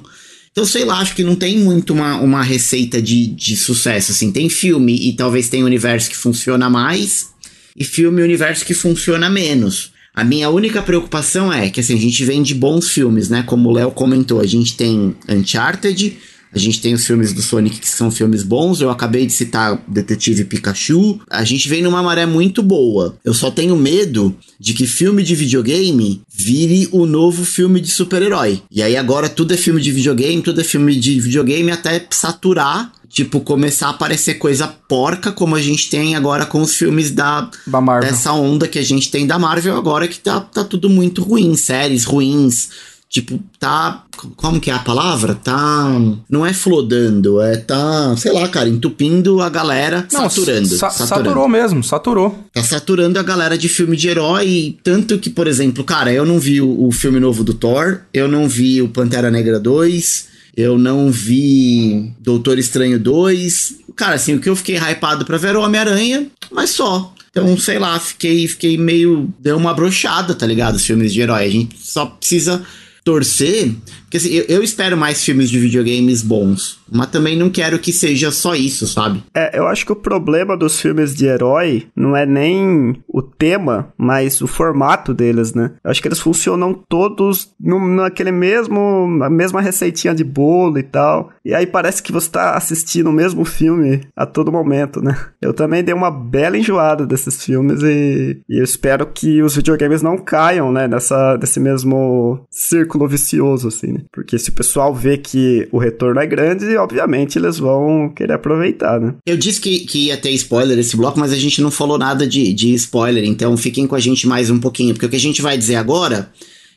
Então, sei lá, acho que não tem muito uma, uma receita de, de sucesso, assim. Tem filme e talvez tem universo que funciona mais e filme e universo que funciona menos. A minha única preocupação é que, assim, a gente vem de bons filmes, né? Como o Léo comentou, a gente tem Uncharted, a gente tem os filmes do Sonic que são filmes bons. Eu acabei de citar Detetive Pikachu. A gente vem numa maré muito boa. Eu só tenho medo de que filme de videogame vire o novo filme de super-herói. E aí agora tudo é filme de videogame, tudo é filme de videogame até saturar tipo, começar a aparecer coisa porca, como a gente tem agora com os filmes da, da Marvel. dessa onda que a gente tem da Marvel agora, que tá, tá tudo muito ruim, séries ruins, Tipo, tá. Como que é a palavra? Tá. Não é flodando, é tá. Sei lá, cara, entupindo a galera, Não, saturando, sa saturando. Saturou mesmo, saturou. Tá saturando a galera de filme de herói. Tanto que, por exemplo, cara, eu não vi o, o filme novo do Thor, eu não vi o Pantera Negra 2, eu não vi Doutor Estranho 2. Cara, assim, o que eu fiquei hypado pra ver era o Homem-Aranha, mas só. Então, sei lá, fiquei, fiquei meio. Deu uma brochada, tá ligado? Os filmes de herói. A gente só precisa torcer, porque assim, eu, eu, espero mais filmes de videogames bons, mas também não quero que seja só isso, sabe? É, eu acho que o problema dos filmes de herói não é nem o tema, mas o formato deles, né? Eu acho que eles funcionam todos no, naquele mesmo, na mesma receitinha de bolo e tal. E aí parece que você tá assistindo o mesmo filme a todo momento, né? Eu também dei uma bela enjoada desses filmes e, e eu espero que os videogames não caiam, né, nessa, nesse mesmo círculo vicioso, assim, né? Porque se o pessoal vê que o retorno é grande, obviamente eles vão querer aproveitar, né? Eu disse que, que ia ter spoiler esse bloco, mas a gente não falou nada de, de spoiler, então fiquem com a gente mais um pouquinho, porque o que a gente vai dizer agora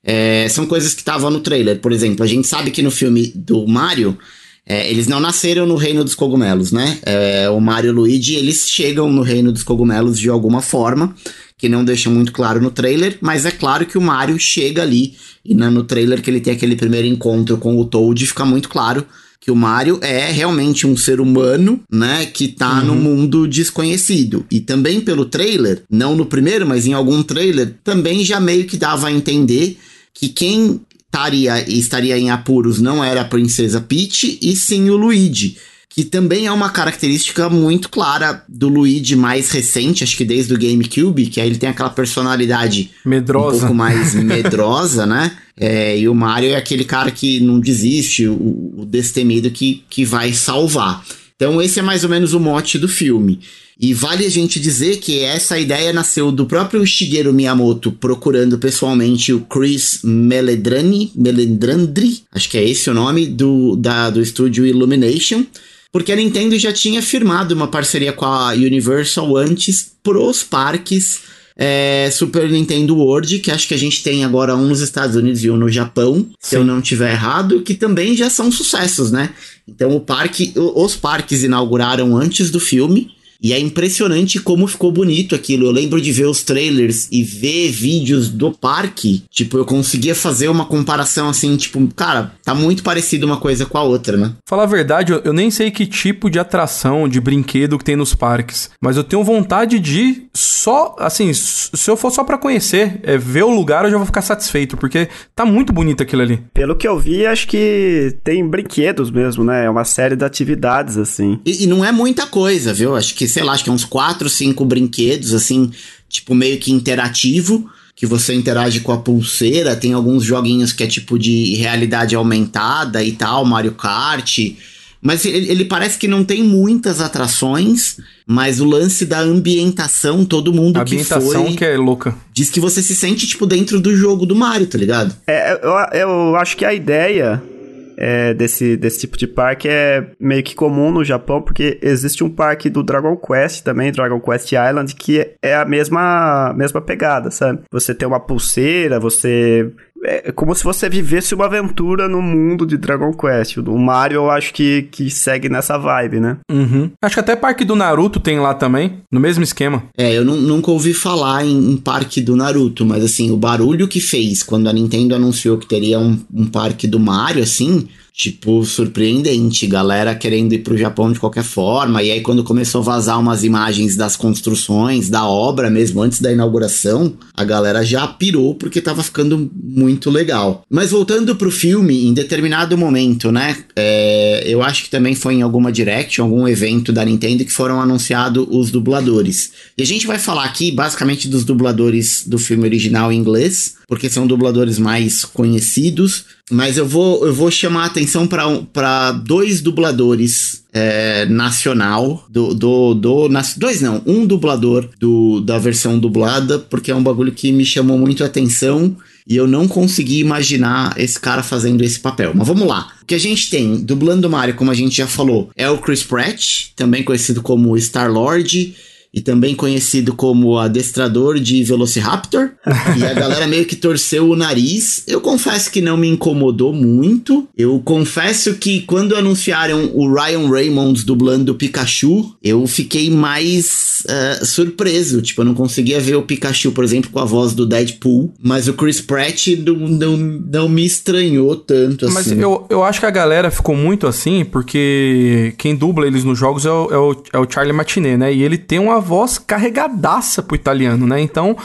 é, são coisas que estavam no trailer. Por exemplo, a gente sabe que no filme do Mario. É, eles não nasceram no reino dos cogumelos, né? É, o Mario e o Luigi, eles chegam no reino dos cogumelos de alguma forma que não deixa muito claro no trailer, mas é claro que o Mario chega ali e no trailer que ele tem aquele primeiro encontro com o Toad fica muito claro que o Mario é realmente um ser humano, né, que tá uhum. no mundo desconhecido. E também pelo trailer, não no primeiro, mas em algum trailer, também já meio que dava a entender que quem estaria, estaria em apuros não era a princesa Peach, e sim o Luigi que também é uma característica muito clara do Luigi mais recente, acho que desde o GameCube, que aí ele tem aquela personalidade medrosa. um pouco mais medrosa, né? É, e o Mario é aquele cara que não desiste, o, o destemido que, que vai salvar. Então esse é mais ou menos o mote do filme. E vale a gente dizer que essa ideia nasceu do próprio Shigeru Miyamoto procurando pessoalmente o Chris Meledrani, Melendrandri, acho que é esse o nome, do, da, do estúdio Illumination, porque a Nintendo já tinha firmado uma parceria com a Universal antes pros parques é, Super Nintendo World, que acho que a gente tem agora um nos Estados Unidos e um no Japão, Sim. se eu não tiver errado, que também já são sucessos, né? Então o parque, os parques inauguraram antes do filme e é impressionante como ficou bonito aquilo. Eu lembro de ver os trailers e ver vídeos do parque. Tipo, eu conseguia fazer uma comparação assim, tipo, cara, tá muito parecido uma coisa com a outra, né? Falar a verdade, eu, nem sei que tipo de atração, de brinquedo que tem nos parques. Mas eu tenho vontade de só, assim, se eu for só para conhecer, é, ver o lugar, eu já vou ficar satisfeito, porque tá muito bonito aquilo ali. Pelo que eu vi, acho que tem brinquedos mesmo, né? É uma série de atividades, assim. E, e não é muita coisa, viu? Acho que sei lá, acho que é uns 4, 5 brinquedos, assim, tipo meio que interativo, que você interage com a pulseira. Tem alguns joguinhos que é tipo de realidade aumentada e tal, Mario Kart. Mas ele, ele, parece que não tem muitas atrações, mas o lance da ambientação, todo mundo a que foi... A ambientação que é louca. Diz que você se sente, tipo, dentro do jogo do Mario, tá ligado? É, eu, eu acho que a ideia é, desse, desse tipo de parque é meio que comum no Japão, porque existe um parque do Dragon Quest também, Dragon Quest Island, que é a mesma, mesma pegada, sabe? Você tem uma pulseira, você é como se você vivesse uma aventura no mundo de Dragon Quest. O Mario eu acho que, que segue nessa vibe, né? Uhum. Acho que até Parque do Naruto tem lá também, no mesmo esquema. É, eu nunca ouvi falar em, em, Parque do Naruto, mas assim, o barulho que fez quando a Nintendo anunciou que teria um, um parque do Mario, assim, tipo, surpreendente. Galera querendo ir pro Japão de qualquer forma. E aí, quando começou a vazar umas imagens das construções, da obra mesmo, antes da inauguração, a galera já pirou porque tava ficando muito legal. Mas voltando pro filme, em determinado momento, né? É, eu acho que também foi em alguma direct, algum evento da Nintendo que foram anunciados os dubladores. E a gente vai falar aqui basicamente dos dubladores do filme original em inglês, porque são dubladores mais conhecidos. Mas eu vou, eu vou chamar a atenção para dois dubladores é, nacional do, do, do nas, dois não, um dublador do, da versão dublada, porque é um bagulho que me chamou muito a atenção e eu não consegui imaginar esse cara fazendo esse papel. Mas vamos lá. O que a gente tem dublando Mario, como a gente já falou, é o Chris Pratt, também conhecido como Star Lord e também conhecido como adestrador de Velociraptor. e a galera meio que torceu o nariz. Eu confesso que não me incomodou muito. Eu confesso que quando anunciaram o Ryan Reynolds dublando o Pikachu, eu fiquei mais uh, surpreso. Tipo, eu não conseguia ver o Pikachu, por exemplo, com a voz do Deadpool. Mas o Chris Pratt não, não, não me estranhou tanto assim. Mas eu, eu acho que a galera ficou muito assim, porque quem dubla eles nos jogos é o, é o, é o Charlie Matinet, né? E ele tem uma voz carregadaça pro italiano, né? Então,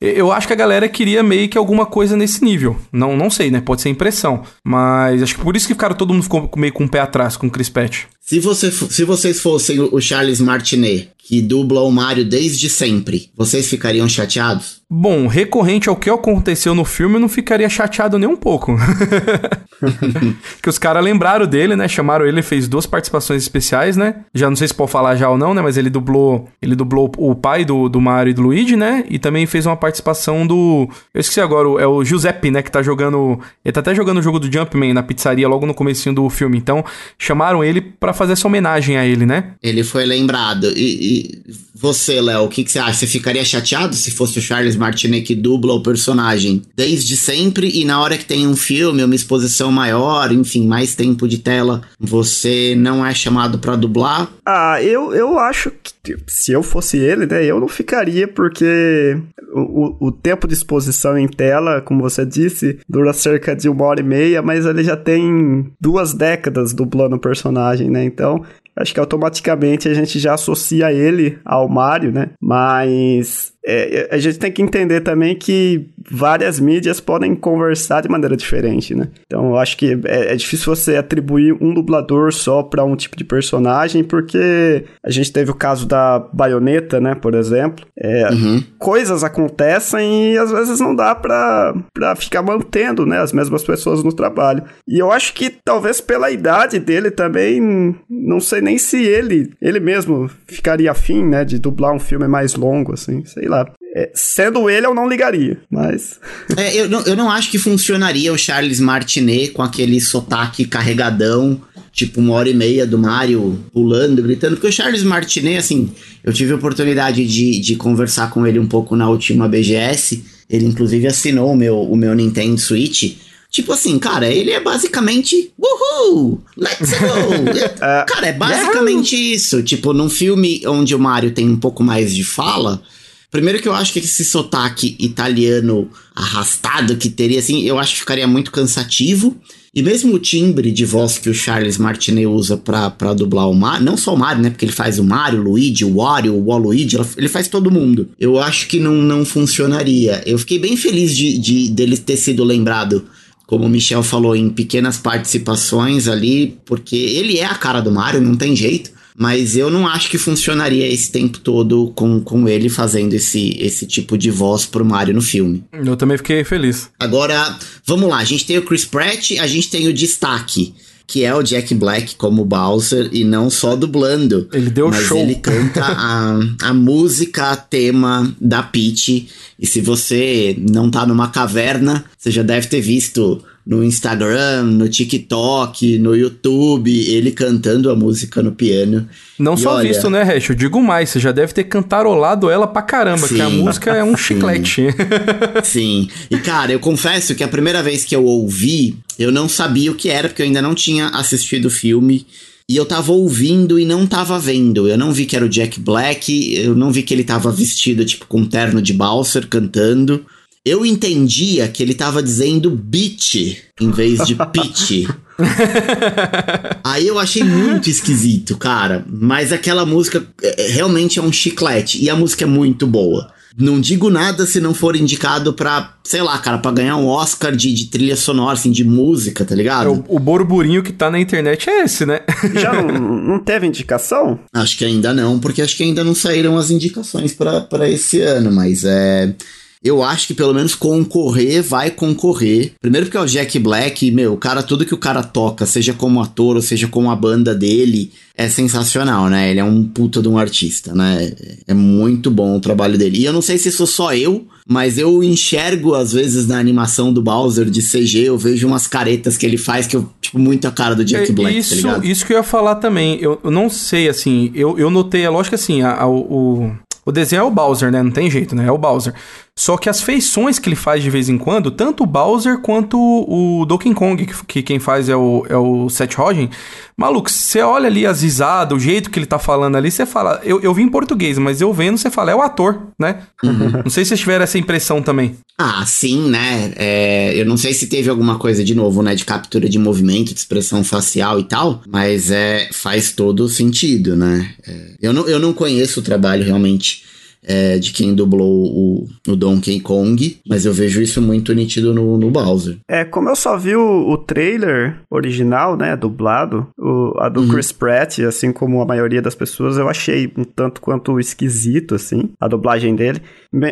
eu acho que a galera queria meio que alguma coisa nesse nível. Não, não sei, né? Pode ser impressão. Mas acho que por isso que ficaram todo mundo ficou meio com o pé atrás com o Chris Pratt. Se, você, se vocês fossem o Charles Martinet, que dubla o Mario desde sempre, vocês ficariam chateados? Bom, recorrente ao que aconteceu no filme, eu não ficaria chateado nem um pouco. que os caras lembraram dele, né? Chamaram ele, fez duas participações especiais, né? Já não sei se pode falar já ou não, né? Mas ele dublou, ele dublou o pai do, do Mario e do Luigi, né? E também fez uma participação do, eu esqueci agora, é o Giuseppe, né, que tá jogando, ele tá até jogando o jogo do Jumpman na pizzaria logo no comecinho do filme. Então, chamaram ele para fazer essa homenagem a ele, né? Ele foi lembrado. E, e você, Léo, o que, que, você acha? Você ficaria chateado se fosse o Charles Martinet que dubla o personagem desde sempre e na hora que tem um filme, uma exposição maior, enfim, mais tempo de tela, você não é chamado para dublar? Ah, eu, eu acho que se eu fosse ele, né, eu não ficaria porque o, o tempo de exposição em tela, como você disse, dura cerca de uma hora e meia, mas ele já tem duas décadas dublando o personagem, né? Então, acho que automaticamente a gente já associa ele ao Mario, né? Mas é, a gente tem que entender também que várias mídias podem conversar de maneira diferente, né? Então eu acho que é, é difícil você atribuir um dublador só para um tipo de personagem, porque a gente teve o caso da baioneta, né, por exemplo. É, uhum. Coisas acontecem e às vezes não dá pra, pra ficar mantendo, né, as mesmas pessoas no trabalho. E eu acho que talvez pela idade dele também, não sei nem se ele, ele mesmo ficaria afim, né, de dublar um filme mais longo, assim, sei lá. É, sendo ele, eu não ligaria, mas. É, eu, não, eu não acho que funcionaria o Charles Martinet com aquele sotaque carregadão, tipo uma hora e meia do Mario pulando, gritando, porque o Charles Martinet, assim, eu tive a oportunidade de, de conversar com ele um pouco na última BGS, ele inclusive assinou o meu, o meu Nintendo Switch. Tipo assim, cara, ele é basicamente. Uhul! Let's go! cara, é basicamente isso. Tipo, num filme onde o Mario tem um pouco mais de fala, Primeiro que eu acho que esse sotaque italiano arrastado que teria, assim, eu acho que ficaria muito cansativo. E mesmo o timbre de voz que o Charles Martinet usa pra, dublar o Mario, não só o Mario, né? Porque ele faz o Mario, o Luigi, o Wario, o Waluigi, ele faz todo mundo. Eu acho que não, não funcionaria. Eu fiquei bem feliz de, de dele ter sido lembrado como o Michel falou, em pequenas participações ali, porque ele é a cara do Mario, não tem jeito. Mas eu não acho que funcionaria esse tempo todo com, com ele fazendo esse, esse tipo de voz pro Mario no filme. Eu também fiquei feliz. Agora, vamos lá. A gente tem o Chris Pratt, a gente tem o destaque que é o Jack Black como Bowser e não só dublando. Ele deu mas show. ele canta a, a música tema da Peach. E se você não tá numa caverna, você já deve ter visto no Instagram, no TikTok, no YouTube, ele cantando a música no piano. Não e só olha... visto, né, Hash? Eu digo mais, você já deve ter cantarolado ela pra caramba, sim, que a música é um chiclete. Sim. E cara, eu confesso que a primeira vez que eu ouvi, eu não sabia o que era, porque eu ainda não tinha assistido o filme. E eu tava ouvindo e não tava vendo. Eu não vi que era o Jack Black, eu não vi que ele tava vestido, tipo, com um terno de Balser cantando. Eu entendia que ele tava dizendo beat em vez de pitch. Aí eu achei muito esquisito, cara. Mas aquela música é, é, realmente é um chiclete. E a música é muito boa. Não digo nada se não for indicado pra, sei lá, cara, pra ganhar um Oscar de, de trilha sonora, assim, de música, tá ligado? É, o, o burburinho que tá na internet é esse, né? Já não, não teve indicação? Acho que ainda não, porque acho que ainda não saíram as indicações para esse ano, mas é eu acho que pelo menos concorrer vai concorrer. Primeiro porque é o Jack Black, meu, o cara, tudo que o cara toca, seja como ator ou seja como a banda dele, é sensacional, né? Ele é um puta de um artista, né? É muito bom o trabalho dele. E eu não sei se sou só eu, mas eu enxergo às vezes na animação do Bowser de CG, eu vejo umas caretas que ele faz que eu, tipo, muito a cara do Jack é, Black, tá isso, tá ligado? Isso que eu ia falar também. Eu, eu não sei, assim, eu, eu notei, é lógico que assim, a, a, o, o desenho é o Bowser, né? Não tem jeito, né? É o Bowser. Só que as feições que ele faz de vez em quando, tanto o Bowser quanto o Donkey Kong, que, que quem faz é o, é o Seth Rogen, maluco, você olha ali as risadas, o jeito que ele tá falando ali, você fala, eu, eu vi em português, mas eu vendo, você fala, é o ator, né? Uhum. Não sei se vocês tiveram essa impressão também. Ah, sim, né? É, eu não sei se teve alguma coisa de novo, né? De captura de movimento, de expressão facial e tal, mas é, faz todo sentido, né? É, eu, não, eu não conheço o trabalho realmente é, de quem dublou o, o, Donkey Kong, mas eu vejo isso muito nítido no, no Bowser. É, como eu só vi o, o trailer original, né, dublado, o, a do uhum. Chris Pratt, assim como a maioria das pessoas, eu achei um tanto quanto esquisito, assim, a dublagem dele.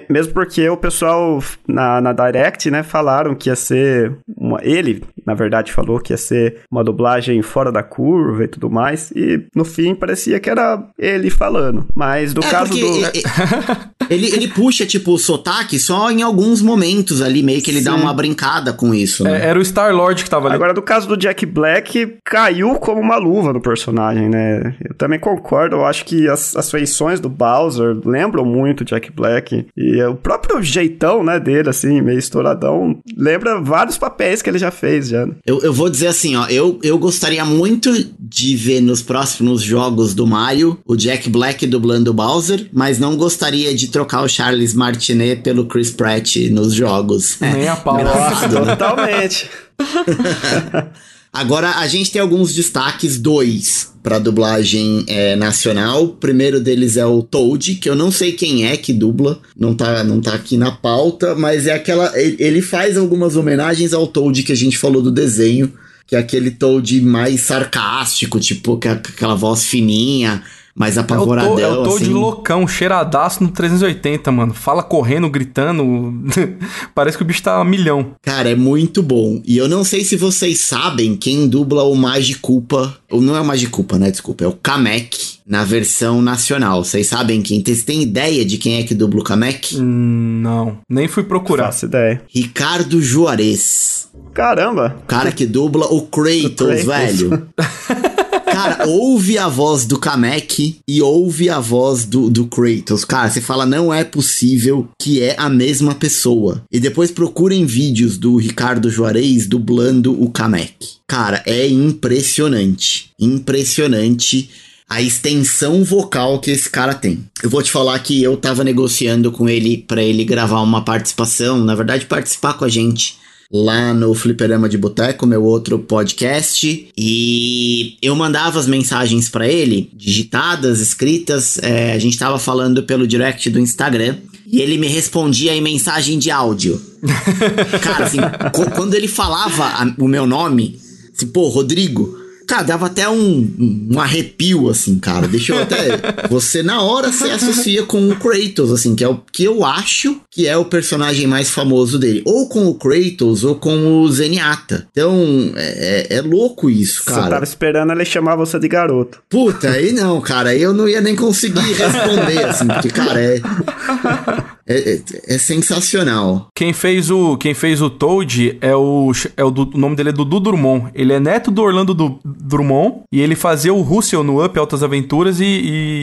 Mesmo porque o pessoal na, na Direct, né, falaram que ia ser. Uma, ele, na verdade, falou que ia ser uma dublagem fora da curva e tudo mais. E no fim parecia que era ele falando. Mas do é, caso do. ele, ele puxa, tipo, o sotaque só em alguns momentos ali, meio que ele Sim. dá uma brincada com isso. Né? É, era o Star Lord que tava ali. Agora, do caso do Jack Black, caiu como uma luva no personagem, né? Eu também concordo, eu acho que as, as feições do Bowser lembram muito Jack Black. E o próprio jeitão, né, dele, assim, meio estouradão, lembra vários papéis que ele já fez, já. Eu, eu vou dizer assim, ó, eu, eu gostaria muito de ver nos próximos jogos do Mario o Jack Black dublando o Bowser, mas não gostaria de trocar o Charles Martinet pelo Chris Pratt nos jogos. Nem a pau. Nossa, totalmente. Agora a gente tem alguns destaques, dois para dublagem é, nacional. O primeiro deles é o Toad, que eu não sei quem é que dubla, não tá, não tá aqui na pauta, mas é aquela. Ele faz algumas homenagens ao Toad que a gente falou do desenho, que é aquele Toad mais sarcástico, tipo, com aquela voz fininha mais apavoradão, o, to, é o Toad assim. loucão, cheiradaço no 380, mano. Fala correndo, gritando. Parece que o bicho tá a milhão. Cara, é muito bom. E eu não sei se vocês sabem quem dubla o Magiculpa. Ou não é o Magiculpa, né? Desculpa, é o Kamek na versão nacional. Vocês sabem quem? Vocês têm ideia de quem é que dubla o Kamek? Hum, não, nem fui procurar. Faço ideia. Ricardo Juarez. Caramba! O cara que dubla o Kratos, Kratos. velho. Cara, ouve a voz do Kamek e ouve a voz do, do Kratos. Cara, você fala, não é possível que é a mesma pessoa. E depois procurem vídeos do Ricardo Juarez dublando o Kamek. Cara, é impressionante. Impressionante a extensão vocal que esse cara tem. Eu vou te falar que eu tava negociando com ele para ele gravar uma participação, na verdade participar com a gente lá no Fliperama de Boteco, meu outro podcast, e eu mandava as mensagens para ele, digitadas, escritas, é, a gente tava falando pelo direct do Instagram, e ele me respondia em mensagem de áudio. Cara, assim, quando ele falava o meu nome, assim, pô, Rodrigo, cara, dava até um, um arrepio, assim, cara. Deixa eu até. Você, na hora, se associa com o Kratos, assim, que é o que eu acho que é o personagem mais famoso dele. Ou com o Kratos, ou com o Zenyatta. Então, é, é- é louco isso, Você cara. tava esperando ele chamar você de garoto. Puta, aí não, cara, aí eu não ia nem conseguir responder, assim, porque, cara, é. É, é- é sensacional. Quem fez o, quem fez o Toad é o, é o, o nome dele é Dudu Drummond. Ele é neto do Orlando Du- Drummond e ele fazia o Russell no Up Altas Aventuras e,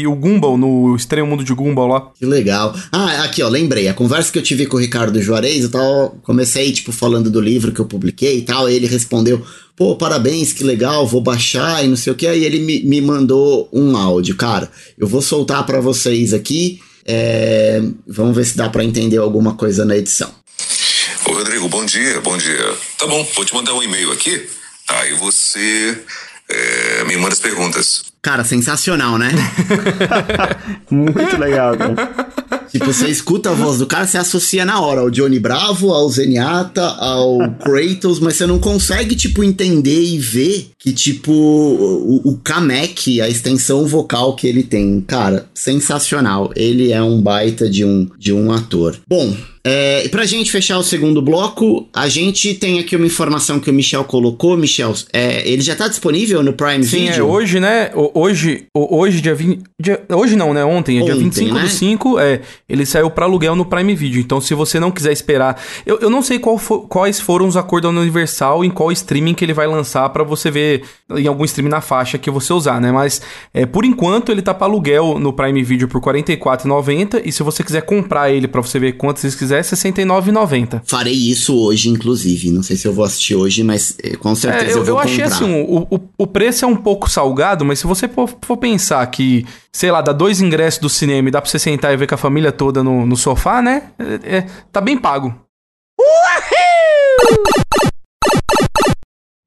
e o Gumball no Estranho Mundo de Gumball lá. Que legal. Ah, aqui, ó, lembrei. A conversa que eu tive com o Ricardo Juarez, eu tava, comecei, tipo, falando do livro que eu publiquei e tal, aí ele respondeu, pô, parabéns, que legal, vou baixar e não sei o que, aí ele me, me mandou um áudio. Cara, eu vou soltar pra vocês aqui, é, vamos ver se dá pra entender alguma coisa na edição. Ô, Rodrigo, bom dia, bom dia. Tá bom, vou te mandar um e-mail aqui. Aí você é, me manda as perguntas. Cara, sensacional, né? Muito legal, cara. Tipo, você escuta a voz do cara, você associa na hora ao Johnny Bravo, ao Zenyatta, ao Kratos, mas você não consegue, tipo, entender e ver que, tipo, o, o Kamek, a extensão vocal que ele tem, cara, sensacional. Ele é um baita de um, de um ator. Bom, é, e pra gente fechar o segundo bloco, a gente tem aqui uma informação que o Michel colocou. Michel, é, ele já tá disponível no Prime Sim, Video? é hoje, né? Hoje, hoje dia 20. dia- hoje não, né? Ontem, é dia Ontem, 25 né? do 5, é, ele saiu pra aluguel no Prime Video. Então, se você não quiser esperar. Eu, eu não sei qual fo- quais foram os acordos da Universal em qual streaming que ele vai lançar pra você ver em algum streaming na faixa que você usar, né? Mas é, por enquanto ele tá pra aluguel no Prime Video por R$ 44,90. E se você quiser comprar ele pra você ver quantos você quiser, é R$ 69,90. Farei isso hoje, inclusive. Não sei se eu vou assistir hoje, mas eh, com certeza É, eu, eu, vou eu achei comprar. assim, o, o, o preço é um pouco salgado, mas se você for, for pensar que, sei lá, dá dois ingressos do cinema e dá pra você sentar e ver com a família toda no, no sofá, né? É, é, tá bem pago.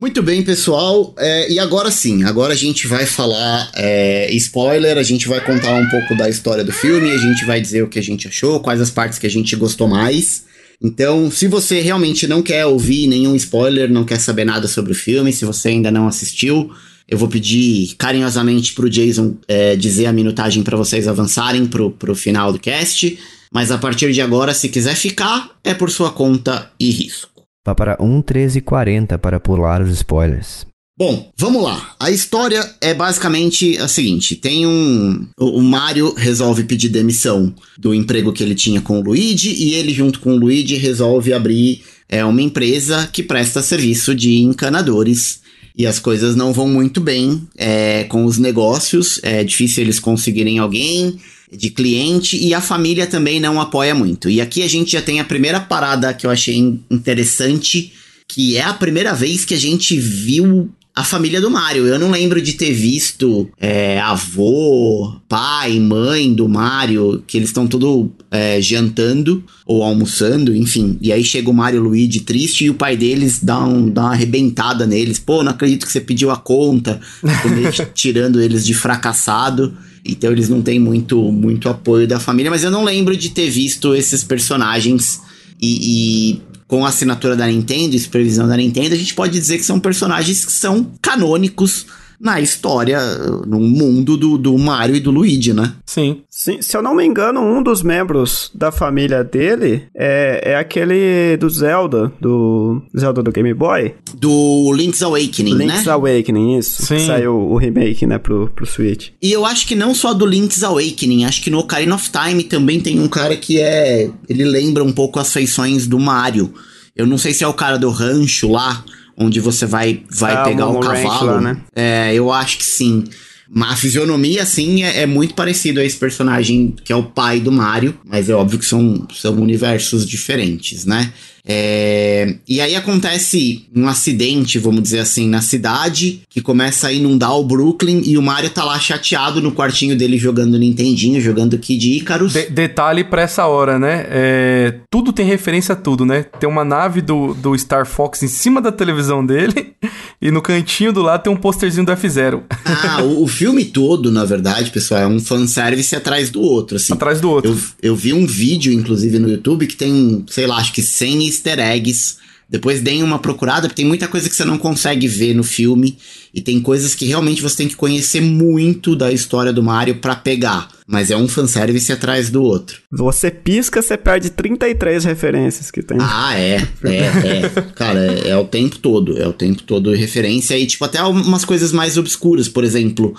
Muito bem, pessoal. É, e agora sim, agora a gente vai falar é, spoiler, a gente vai contar um pouco da história do filme, a gente vai dizer o que a gente achou, quais as partes que a gente gostou mais. Então, se você realmente não quer ouvir nenhum spoiler, não quer saber nada sobre o filme, se você ainda não assistiu, eu vou pedir carinhosamente pro Jason é, dizer a minutagem para vocês avançarem pro, pro final do cast. Mas a partir de agora, se quiser ficar, é por sua conta e risco. Vá para 1.1340 para pular os spoilers. Bom, vamos lá. A história é basicamente a seguinte: tem um. O, Mario resolve pedir demissão do emprego que ele tinha com o Luigi, e ele, junto com o Luigi, resolve abrir é, uma empresa que presta serviço de encanadores. E as coisas não vão muito bem é, com os negócios, é difícil eles conseguirem alguém de cliente e a família também não apoia muito. E aqui a gente já tem a primeira parada que eu achei in- interessante, que é a primeira vez que a gente viu a família do Mario. Eu não lembro de ter visto é, avô, pai, mãe do Mario, que eles estão tudo é, jantando ou almoçando, enfim. E aí chega o Mario Luigi triste e o pai deles dá, um, dá uma arrebentada neles. Pô, não acredito que você pediu a conta. tirando eles de fracassado. Então eles não têm muito, muito apoio da família, mas eu não lembro de ter visto esses personagens e, e com a assinatura da Nintendo e supervisão da Nintendo, a gente pode dizer que são personagens que são canônicos na história, no mundo do, do Mario e do Luigi, né? Sim. Sim. Se eu não me engano, um dos membros da família dele é, é aquele do Zelda, do Zelda do Game Boy. Do Link's Awakening, Link's né? Link's Awakening, isso. Sim. Saiu o remake, né, pro, pro Switch. E eu acho que não só do Link's Awakening, acho que no Ocarina of Time também tem um cara que é... Ele lembra um pouco as feições do Mario. Eu não sei se é o cara do rancho lá, onde você vai, vai Ah, pegar o cavalo. lá, né? É, eu acho que sim. Mas a fisionomia, assim, é, é muito parecido a esse personagem que é o pai do Mario, mas é óbvio que são, são universos diferentes, né? É, e aí acontece um acidente, vamos dizer assim, na cidade, que começa a inundar o Brooklyn e o Mario tá lá chateado no quartinho dele jogando Nintendinho, jogando Kid Icarus. De- detalhe pra essa hora, né? É, tudo tem referência a tudo, né? Tem uma nave do, do Star Fox em cima da televisão dele e no cantinho do lado tem um posterzinho do F-Zero Ah, o, o filme todo, na verdade, pessoal, é um fanservice atrás do outro, assim. atrás do outro. Eu, eu vi um vídeo, inclusive, no YouTube que tem, sei lá, acho que 100 easter eggs. Depois deem uma procurada, porque tem muita coisa que você não consegue ver no filme. E tem coisas que realmente você tem que conhecer muito da história do Mario pra pegar. Mas é um fanservice atrás do outro. Você pisca, você perde 33 referências que tem. Ah, é. É, é. Cara, é, é o tempo todo. É o tempo todo referência. E, tipo, até umas coisas mais obscuras. Por exemplo,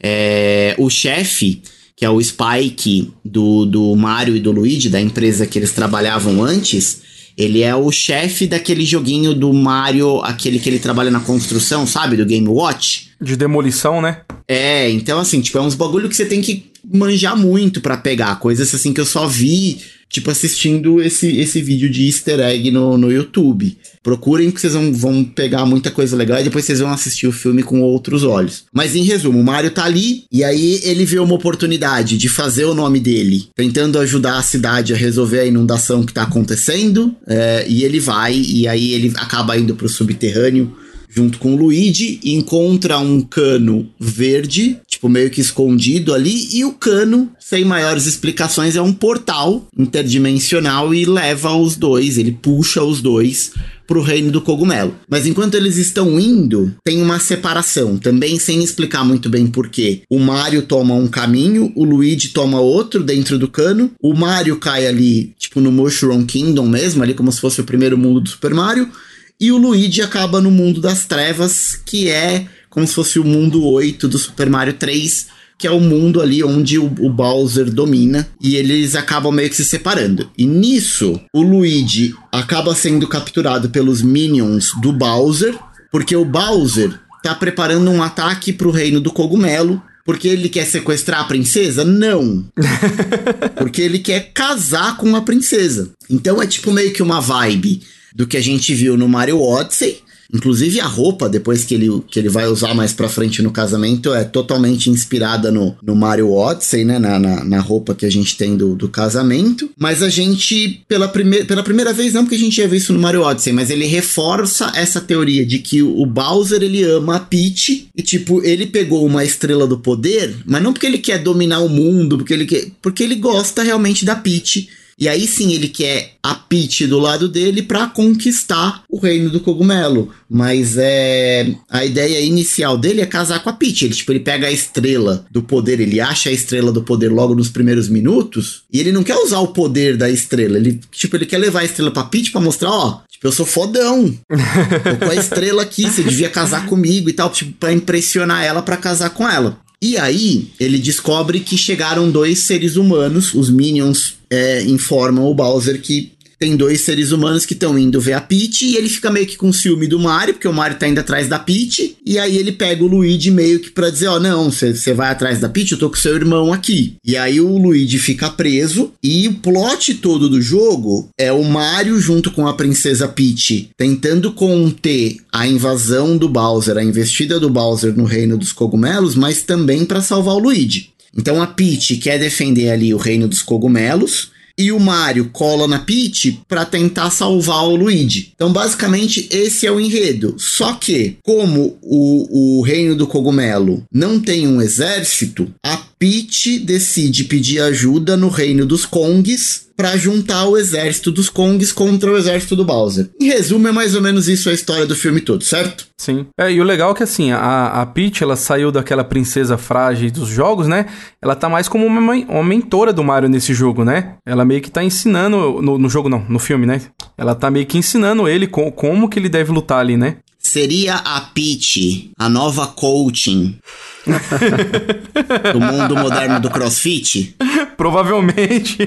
é, o chefe, que é o Spike do, do Mario e do Luigi, da empresa que eles trabalhavam antes. Ele é o chefe daquele joguinho do Mario, aquele que ele trabalha na construção, sabe? Do Game Watch. De demolição, né? É, então assim, tipo, é uns bagulho que você tem que manjar muito pra pegar. Coisas assim que eu só vi, tipo, assistindo esse, esse vídeo de easter egg no, no YouTube. Procurem que vocês vão, vão pegar muita coisa legal e depois vocês vão assistir o filme com outros olhos. Mas em resumo, o Mario tá ali e aí ele vê uma oportunidade de fazer o nome dele, tentando ajudar a cidade a resolver a inundação que tá acontecendo. é, e ele vai, e aí ele acaba indo pro subterrâneo junto com o Luigi, encontra um cano verde, tipo meio que escondido ali, e o cano, sem maiores explicações, é um portal interdimensional e leva os dois, ele puxa os dois pro reino do cogumelo. Mas enquanto eles estão indo, tem uma separação, também sem explicar muito bem porquê. O Mario toma um caminho, o Luigi toma outro dentro do cano, o Mario cai ali, tipo no Mushroom Kingdom mesmo, ali como se fosse o primeiro mundo do Super Mario, e o Luigi acaba no mundo das trevas, que é como se fosse o mundo 8 do Super Mario 3, que é o mundo ali onde o, o Bowser domina, e eles acabam meio que se separando. E nisso, o Luigi acaba sendo capturado pelos minions do Bowser, porque o Bowser tá preparando um ataque pro reino do cogumelo. Porque ele quer sequestrar a princesa? Não. Porque ele quer casar com a princesa. Então é tipo meio que uma vibe do que a gente viu no Mario Odyssey. Inclusive a roupa, depois que ele, que ele vai usar mais pra frente no casamento, é totalmente inspirada no, no Mario Odyssey, né? Na, na, na roupa que a gente tem do, do casamento. Mas a gente, pela, prime pela primeira vez, não porque a gente já viu isso no Mario Odyssey, mas ele reforça essa teoria de que o Bowser ele ama a Peach e, tipo, ele pegou uma estrela do poder, mas não porque ele quer dominar o mundo, porque ele quer. Porque ele gosta realmente da Peach. E aí sim ele quer a Peach do lado dele pra conquistar o reino do cogumelo. Mas é. A ideia inicial dele é casar com a Peach. Ele, tipo, ele pega a estrela do poder, ele acha a estrela do poder logo nos primeiros minutos. E ele não quer usar o poder da estrela. Ele, tipo, ele quer levar a estrela pra Peach pra mostrar, ó. Tipo, eu sou fodão. Tô com a estrela aqui, você devia casar comigo e tal, tipo, pra impressionar ela pra casar com ela. E aí, ele descobre que chegaram dois seres humanos, os Minions é, informam o Bowser que tem dois seres humanos que estão indo ver a Peach e ele fica meio que com ciúme do Mario, porque o Mario tá indo atrás da Peach, e aí ele pega o Luigi meio que pra dizer, ó, oh, não, você vai atrás da Peach, eu tô com seu irmão aqui. E aí o Luigi fica preso e o plot todo do jogo é o Mario junto com a princesa Peach tentando conter a invasão do Bowser, a investida do Bowser no reino dos cogumelos, mas também para salvar o Luigi. Então a Peach quer defender ali o reino dos cogumelos e o Mario cola na Peach para tentar salvar o Luigi. Então, basicamente, esse é o enredo. Só que, como o, o Reino do Cogumelo não tem um exército, a Peach decide pedir ajuda no Reino dos Kongs para juntar o exército dos Kongs contra o exército do Bowser. Em resumo, é mais ou menos isso a história do filme todo, certo? Sim. É, e o legal é que assim, a, a Peach, ela saiu daquela princesa frágil dos jogos, né? Ela tá mais como uma, uma mentora do Mario nesse jogo, né? Ela meio que tá ensinando, no, no jogo não, no filme, né? Ela tá meio que ensinando ele com, como que ele deve lutar ali, né? Seria a Peach, a nova coaching do mundo moderno do crossfit? Provavelmente.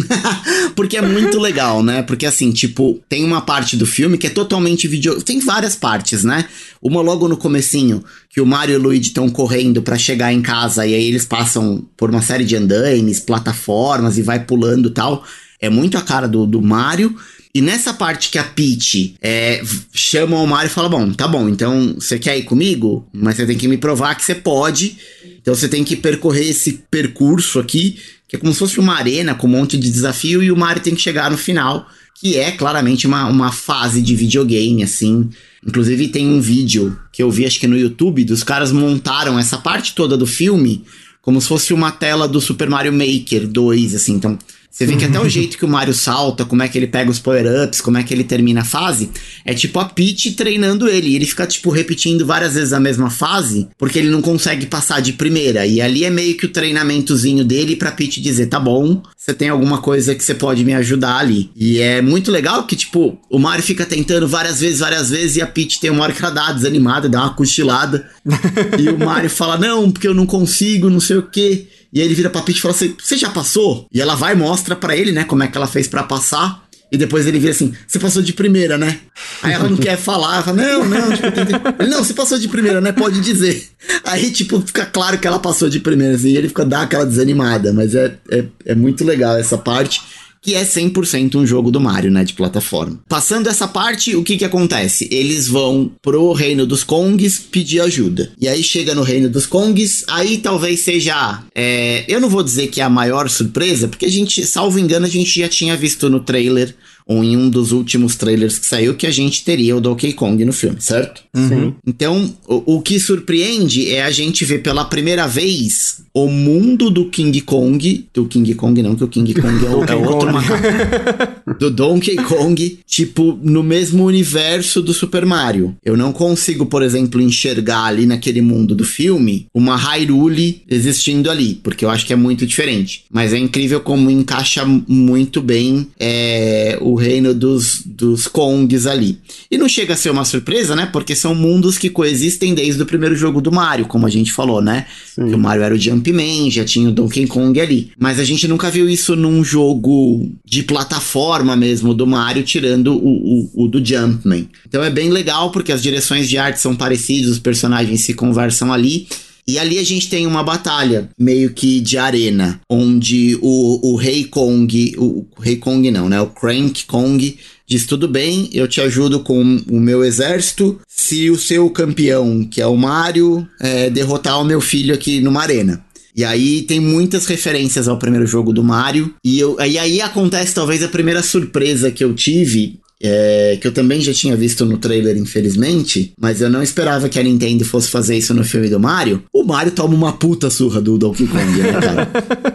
Porque é muito legal, né? Porque assim, tipo, tem uma parte do filme que é totalmente vídeo. Tem várias partes, né? Uma logo no comecinho, que o Mario e o Luigi estão correndo para chegar em casa e aí eles passam por uma série de andaimes, plataformas e vai pulando tal. É muito a cara do, do Mario. E nessa parte que a Peach é, chama o Mario e fala: Bom, tá bom, então você quer ir comigo? Mas você tem que me provar que você pode. Então você tem que percorrer esse percurso aqui, que é como se fosse uma arena com um monte de desafio, e o Mario tem que chegar no final, que é claramente uma, uma fase de videogame, assim. Inclusive tem um vídeo que eu vi, acho que no YouTube, dos caras montaram essa parte toda do filme como se fosse uma tela do Super Mario Maker 2, assim. Então, você vê que até o jeito que o Mario salta, como é que ele pega os power-ups, como é que ele termina a fase, é tipo a Peach treinando ele. E ele fica, tipo, repetindo várias vezes a mesma fase, porque ele não consegue passar de primeira. E ali é meio que o treinamentozinho dele pra Peach dizer: tá bom, você tem alguma coisa que você pode me ajudar ali. E é muito legal que, tipo, o Mario fica tentando várias vezes, várias vezes, e a Peach tem uma hora que ela dá desanimada, dá uma cochilada. e o Mario fala: não, porque eu não consigo, não sei o quê. E aí ele vira pra Peach e fala assim: Você já passou? E ela vai e mostra para ele, né, como é que ela fez para passar. E depois ele vira assim: Você passou de primeira, né? Aí ela não quer falar, ela fala: Não, não, tipo, ele, não, você passou de primeira, né? Pode dizer. Aí, tipo, fica claro que ela passou de primeira, assim, e ele fica dá aquela desanimada. Mas é, é, é muito legal essa parte que é 100% um jogo do Mario, né, de plataforma. Passando essa parte, o que que acontece? Eles vão pro reino dos Kongs pedir ajuda. E aí chega no reino dos Kongs, aí talvez seja, é, eu não vou dizer que é a maior surpresa, porque a gente, salvo engano, a gente já tinha visto no trailer ou em um dos últimos trailers que saiu, que a gente teria o Donkey Kong no filme, certo? Sim. Então, o, o, que surpreende é a gente ver pela primeira vez o mundo do King Kong, do King Kong não, que o King Kong é, o, é outro macaco, do Donkey Kong, tipo, no mesmo universo do Super Mario. Eu não consigo, por exemplo, enxergar ali naquele mundo do filme uma Hyrule existindo ali, porque eu acho que é muito diferente. Mas é incrível como encaixa muito bem é, o o reino dos, dos Kongs ali. E não chega a ser uma surpresa, né? Porque são mundos que coexistem desde o primeiro jogo do Mario, como a gente falou, né? Sim. Que o Mario era o Jumpman, já tinha o Donkey Kong ali. Mas a gente nunca viu isso num jogo de plataforma mesmo do Mario, tirando o, o, o do Jumpman. Então é bem legal porque as direções de arte são parecidas, os personagens se conversam ali. E ali a gente tem uma batalha meio que de arena, onde o, o Rei Kong, o, o Rei Kong não, né? O Crank Kong diz: tudo bem, eu te ajudo com o meu exército se o seu campeão, que é o Mario, é, derrotar o meu filho aqui numa arena. E aí tem muitas referências ao primeiro jogo do Mario. E, eu, e aí acontece talvez a primeira surpresa que eu tive é, que eu também já tinha visto no trailer, infelizmente, mas eu não esperava que a Nintendo fosse fazer isso no filme do Mario. O Mario toma uma puta surra do Donkey Kong, né, cara?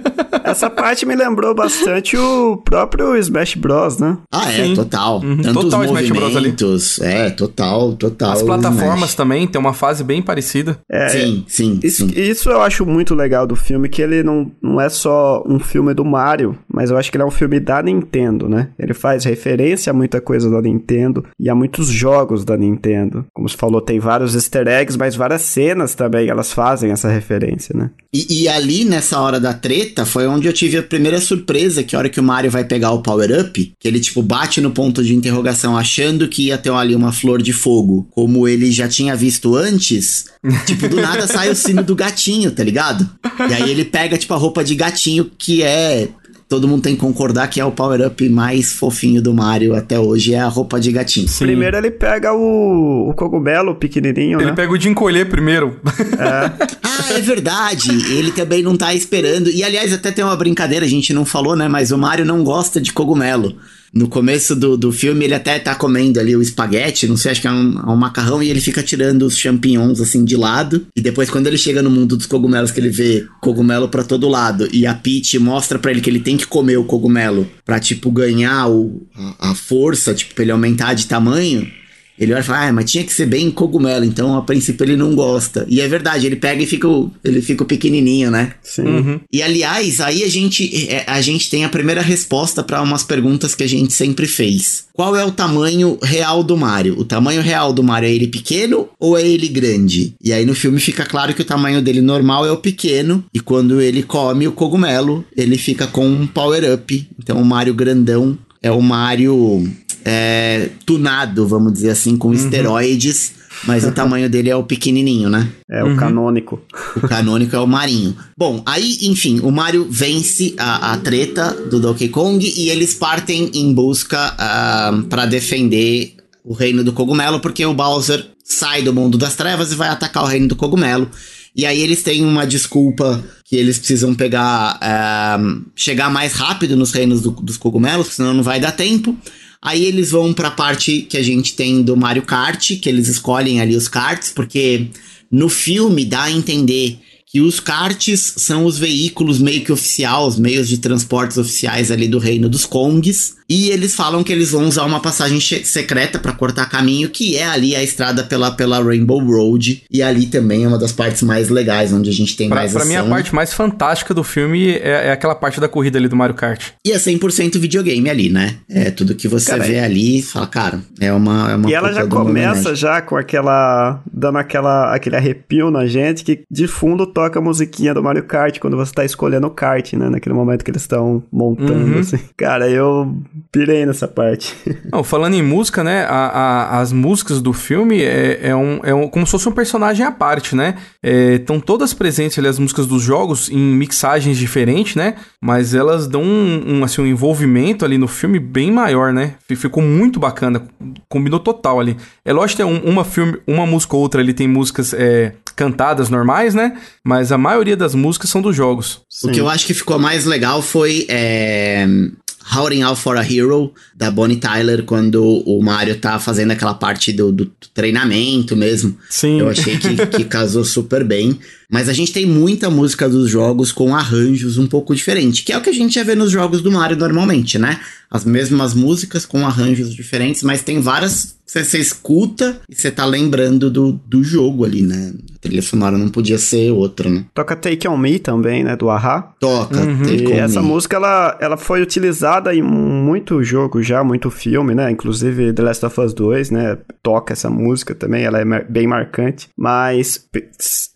Essa parte me lembrou bastante o próprio Smash Bros, né? Ah, é, Sim. total. Uhum. Tanto total os movimentos, é, total, total. As plataformas também tem uma fase bem parecida. É, sim, sim isso, sim. isso eu acho muito legal do filme, que ele não, não é só um filme do Mario, mas eu acho que ele é um filme da Nintendo, né? Ele faz referência a muita coisa da Nintendo e a muitos jogos da Nintendo. Como você falou, tem vários easter eggs, mas várias cenas também elas fazem essa referência, né? E, e ali, nessa hora da treta, foi onde eu tive a primeira surpresa, que a hora que o Mario vai pegar o power-up, que ele, tipo, bate no ponto de interrogação achando que ia ter ali uma flor de fogo, como ele já tinha visto antes, tipo, do nada sai o sino do gatinho, tá ligado? E aí ele pega, tipo, a roupa de gatinho, que é todo mundo tem que concordar que é o power-up mais fofinho do Mario até hoje, é a roupa de gatinho. Sim. Primeiro ele pega o, o cogumelo pequenininho, Ele né? pega o de encolher primeiro. Ah, é verdade. Ele também não tá esperando. E aliás, até tem uma brincadeira, a gente não falou, né? Mas o Mario não gosta de cogumelo. No começo do, do filme, ele até tá comendo ali o espaguete, não sei, acho que é um, é um macarrão, e ele fica tirando os champignons assim de lado. E depois, quando ele chega no mundo dos cogumelos, que ele vê cogumelo pra todo lado, e a Peach mostra pra ele que ele tem que comer o cogumelo pra, tipo, ganhar o, a, a força, tipo, pra ele aumentar de tamanho. Ele olha e fala, ah, mas tinha que ser bem cogumelo, então a princípio ele não gosta. E é verdade, ele pega e fica, o- ele fica pequenininho, né? Sim. Uhum. E aliás, aí a gente, é, a gente tem a primeira resposta para umas perguntas que a gente sempre fez. Qual é o tamanho real do Mario? O tamanho real do Mario é ele pequeno ou é ele grande? E aí no filme fica claro que o tamanho dele normal é o pequeno, e quando ele come o cogumelo, ele fica com um power-up. Então o Mario grandão é o Mario é, tunado, vamos dizer assim, com esteroides, mas o tamanho dele é o pequenininho, né? É o canônico. O canônico é o Marinho. Bom, aí, enfim, o Mario vence a, a treta do Donkey Kong e eles partem em busca ah, pra defender o reino do cogumelo, porque o Bowser sai do mundo das trevas e vai atacar o reino do cogumelo. E aí eles têm uma desculpa que eles precisam pegar. ah, chegar mais rápido nos reinos do- dos cogumelos, senão não vai dar tempo. Aí eles vão pra parte que a gente tem do Mario Kart, que eles escolhem ali os karts, porque no filme dá a entender que os karts são os veículos meio que oficiais, os meios de transportes oficiais ali do reino dos Kongs. E eles falam que eles vão usar uma passagem secreta pra cortar caminho, que é ali a estrada pela, pela Rainbow Road. E ali também é uma das partes mais legais, onde a gente tem Pra, mais pra ação. mim, a parte mais fantástica do filme é, é aquela parte da corrida ali do Mario Kart. E é 100% videogame ali, né? É tudo que você Cara, vê ali, fala, cara, é uma. É uma E ela já começa já com aquela. dando aquela, aquele arrepio na gente, que de fundo toca a musiquinha do Mario Kart quando você tá escolhendo o kart, né? Naquele momento que eles estão montando, Uhum. assim. Cara, eu pirei nessa parte. Não, falando em música, né? a- a- as músicas do filme é, é um, é um- como se fosse um personagem à parte, né? Estão todas presentes ali as músicas dos jogos em mixagens diferentes, né? Mas elas dão um, um, assim, um envolvimento ali no filme bem maior, né? Ficou muito bacana, combinou total ali. É lógico que tem um- uma filme, uma música ou outra ali tem músicas é, cantadas normais, né? Mas a maioria das músicas são dos jogos. O que eu acho que ficou mais legal foi é, Howling Out for a Hero, da Bonnie Tyler, quando o Mario tá fazendo aquela parte do, do treinamento mesmo. Sim. Eu achei que, que casou super bem. Mas a gente tem muita música dos jogos com arranjos um pouco diferentes, que é o que a gente já vê nos jogos do Mario normalmente, né? As mesmas músicas com arranjos diferentes, mas tem várias que você escuta e você tá lembrando do, do jogo ali, né? A trilha sonora não podia ser outra, né? Toca Take On Me também, né? Do Ahá. Toca, Uhum. Take E On essa Me. música, ela, ela foi utilizada em muito jogo já, muito filme, né? Inclusive The Last of Us 2, né? Toca essa música também, ela é bem marcante. Mas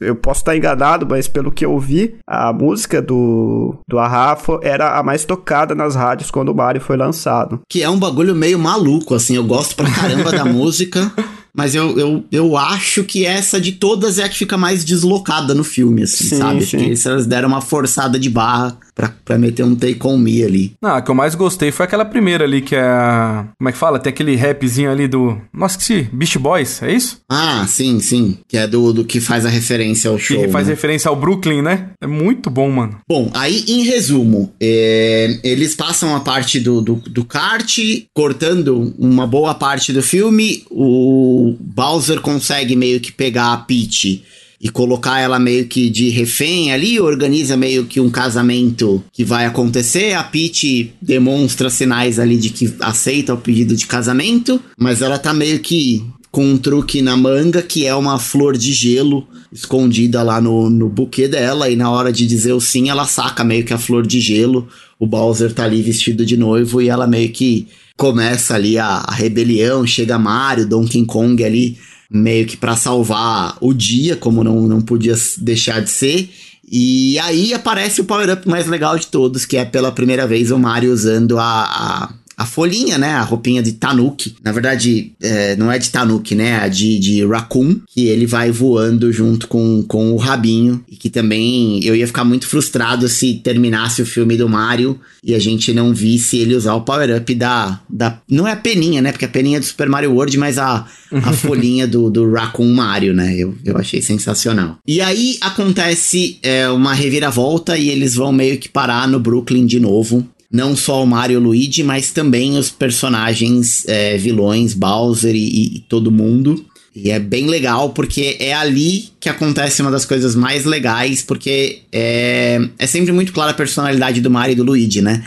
eu posso estar enganado, mas pelo que eu vi, a música do, do Ahá fo- era a mais tocada nas rádios quando o Mario foi lançado. Que é um bagulho meio maluco, assim. Eu gosto pra caramba da música, mas eu, eu, eu acho que essa de todas é a que fica mais deslocada no filme, assim, Sim, sabe? sim. Porque eles deram uma forçada de barra pra, pra meter um take on me ali. Ah, a que eu mais gostei foi aquela primeira ali, que é a... Como é que fala? Tem aquele rapzinho ali do... Nossa, que se... Beast Boys, é isso? Ah, sim, sim. Que é do, do que faz a referência ao Que show. faz né? referência ao Brooklyn, né? É muito bom, mano. Bom, aí em resumo, é, eles passam a parte do, do, do kart, cortando uma boa parte do filme. O Bowser consegue meio que pegar a Peach e colocar ela meio que de refém ali, organiza meio que um casamento que vai acontecer. A Peach demonstra sinais ali de que aceita o pedido de casamento, mas ela tá meio que com um truque na manga, que é uma flor de gelo escondida lá no, no buquê dela, e na hora de dizer o sim, ela saca meio que a flor de gelo. O Bowser tá ali vestido de noivo e ela meio que começa ali a, a rebelião, chega Mario, Donkey Kong ali meio que para salvar o dia, como não, não podia deixar de ser. E aí aparece o power-up mais legal de todos, que é pela primeira vez o Mario usando a, a a folhinha, né? A roupinha de Tanuki. Na verdade, é, não é de Tanuki, né? É de, de Raccoon, que ele vai voando junto com, com o rabinho. E que também eu ia ficar muito frustrado se terminasse o filme do Mario e a gente não visse ele usar o power-up da, da. Não é a peninha, né? Porque a peninha é do Super Mario World, mas a, a folhinha do, do Raccoon Mario, né? Eu, eu achei sensacional. E aí acontece é, uma reviravolta e eles vão meio que parar no Brooklyn de novo não só o Mario e o Luigi, mas também os personagens é, vilões, Bowser e, e, todo mundo. E é bem legal porque é ali que acontece uma das coisas mais legais, porque é, é sempre muito clara a personalidade do Mario e do Luigi, né?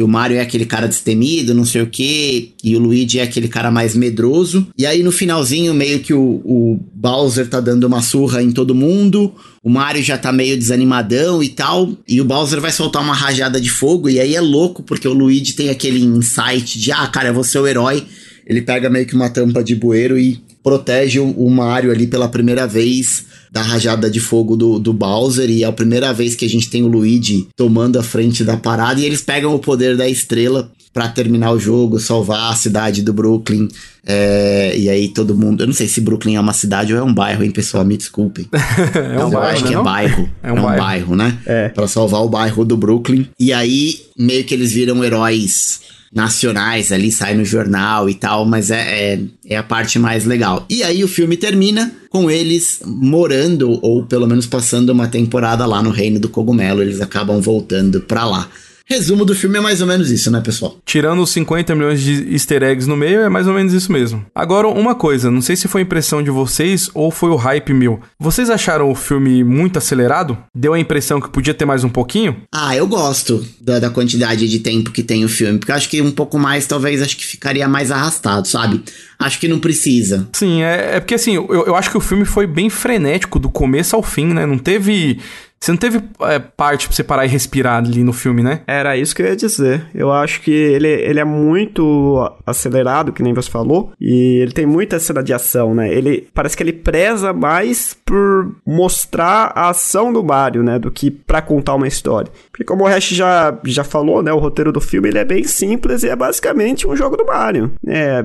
que o Mario é aquele cara destemido, não sei o que, e o Luigi é aquele cara mais medroso. E aí no finalzinho, meio que o, o Bowser tá dando uma surra em todo mundo, o Mario já tá meio desanimadão e tal, e o Bowser vai soltar uma rajada de fogo, e aí é louco, porque o Luigi tem aquele insight de, ah, cara, eu vou ser o herói. Ele pega meio que uma tampa de bueiro e protege o, Mario ali pela primeira vez da rajada de fogo do, do Bowser e é a primeira vez que a gente tem o Luigi tomando a frente da parada e eles pegam o poder da estrela para terminar o jogo, salvar a cidade do Brooklyn. É, e aí todo mundo. Eu não sei se Brooklyn é uma cidade ou é um bairro, hein, pessoal? Me desculpem. é um eu bairro, acho que não? é bairro. É um, é um bairro. bairro. né? É. Pra salvar o bairro do Brooklyn. E aí, meio que eles viram heróis nacionais ali, sai no jornal e tal, mas é, é, é, a parte mais legal. E aí o filme termina com eles morando, ou pelo menos passando uma temporada lá no Reino do Cogumelo, eles acabam voltando pra lá. Resumo do filme é mais ou menos isso, né, pessoal? Tirando os 50 milhões de easter eggs no meio, é mais ou menos isso mesmo. Agora, uma coisa, não sei se foi impressão de vocês ou foi o hype meu. Vocês acharam o filme muito acelerado? Deu a impressão que podia ter mais um pouquinho? Ah, eu gosto da, da quantidade de tempo que tem o filme, porque acho que um pouco mais, talvez, acho que ficaria mais arrastado, sabe? Acho que não precisa. Sim, é, é porque assim, eu, eu acho que o filme foi bem frenético do começo ao fim, né? Não teve você não teve é, parte pra você parar e respirar ali no filme, né? Era isso que eu ia dizer. Eu acho que ele, ele é muito acelerado, que nem você falou, e ele tem muita cena de ação, né? Ele parece que ele preza mais por mostrar a ação do Mario, né? Do que para contar uma história. Porque como o Hash já, já falou, né? O roteiro do filme ele é bem simples e é basicamente um jogo do Mario. É,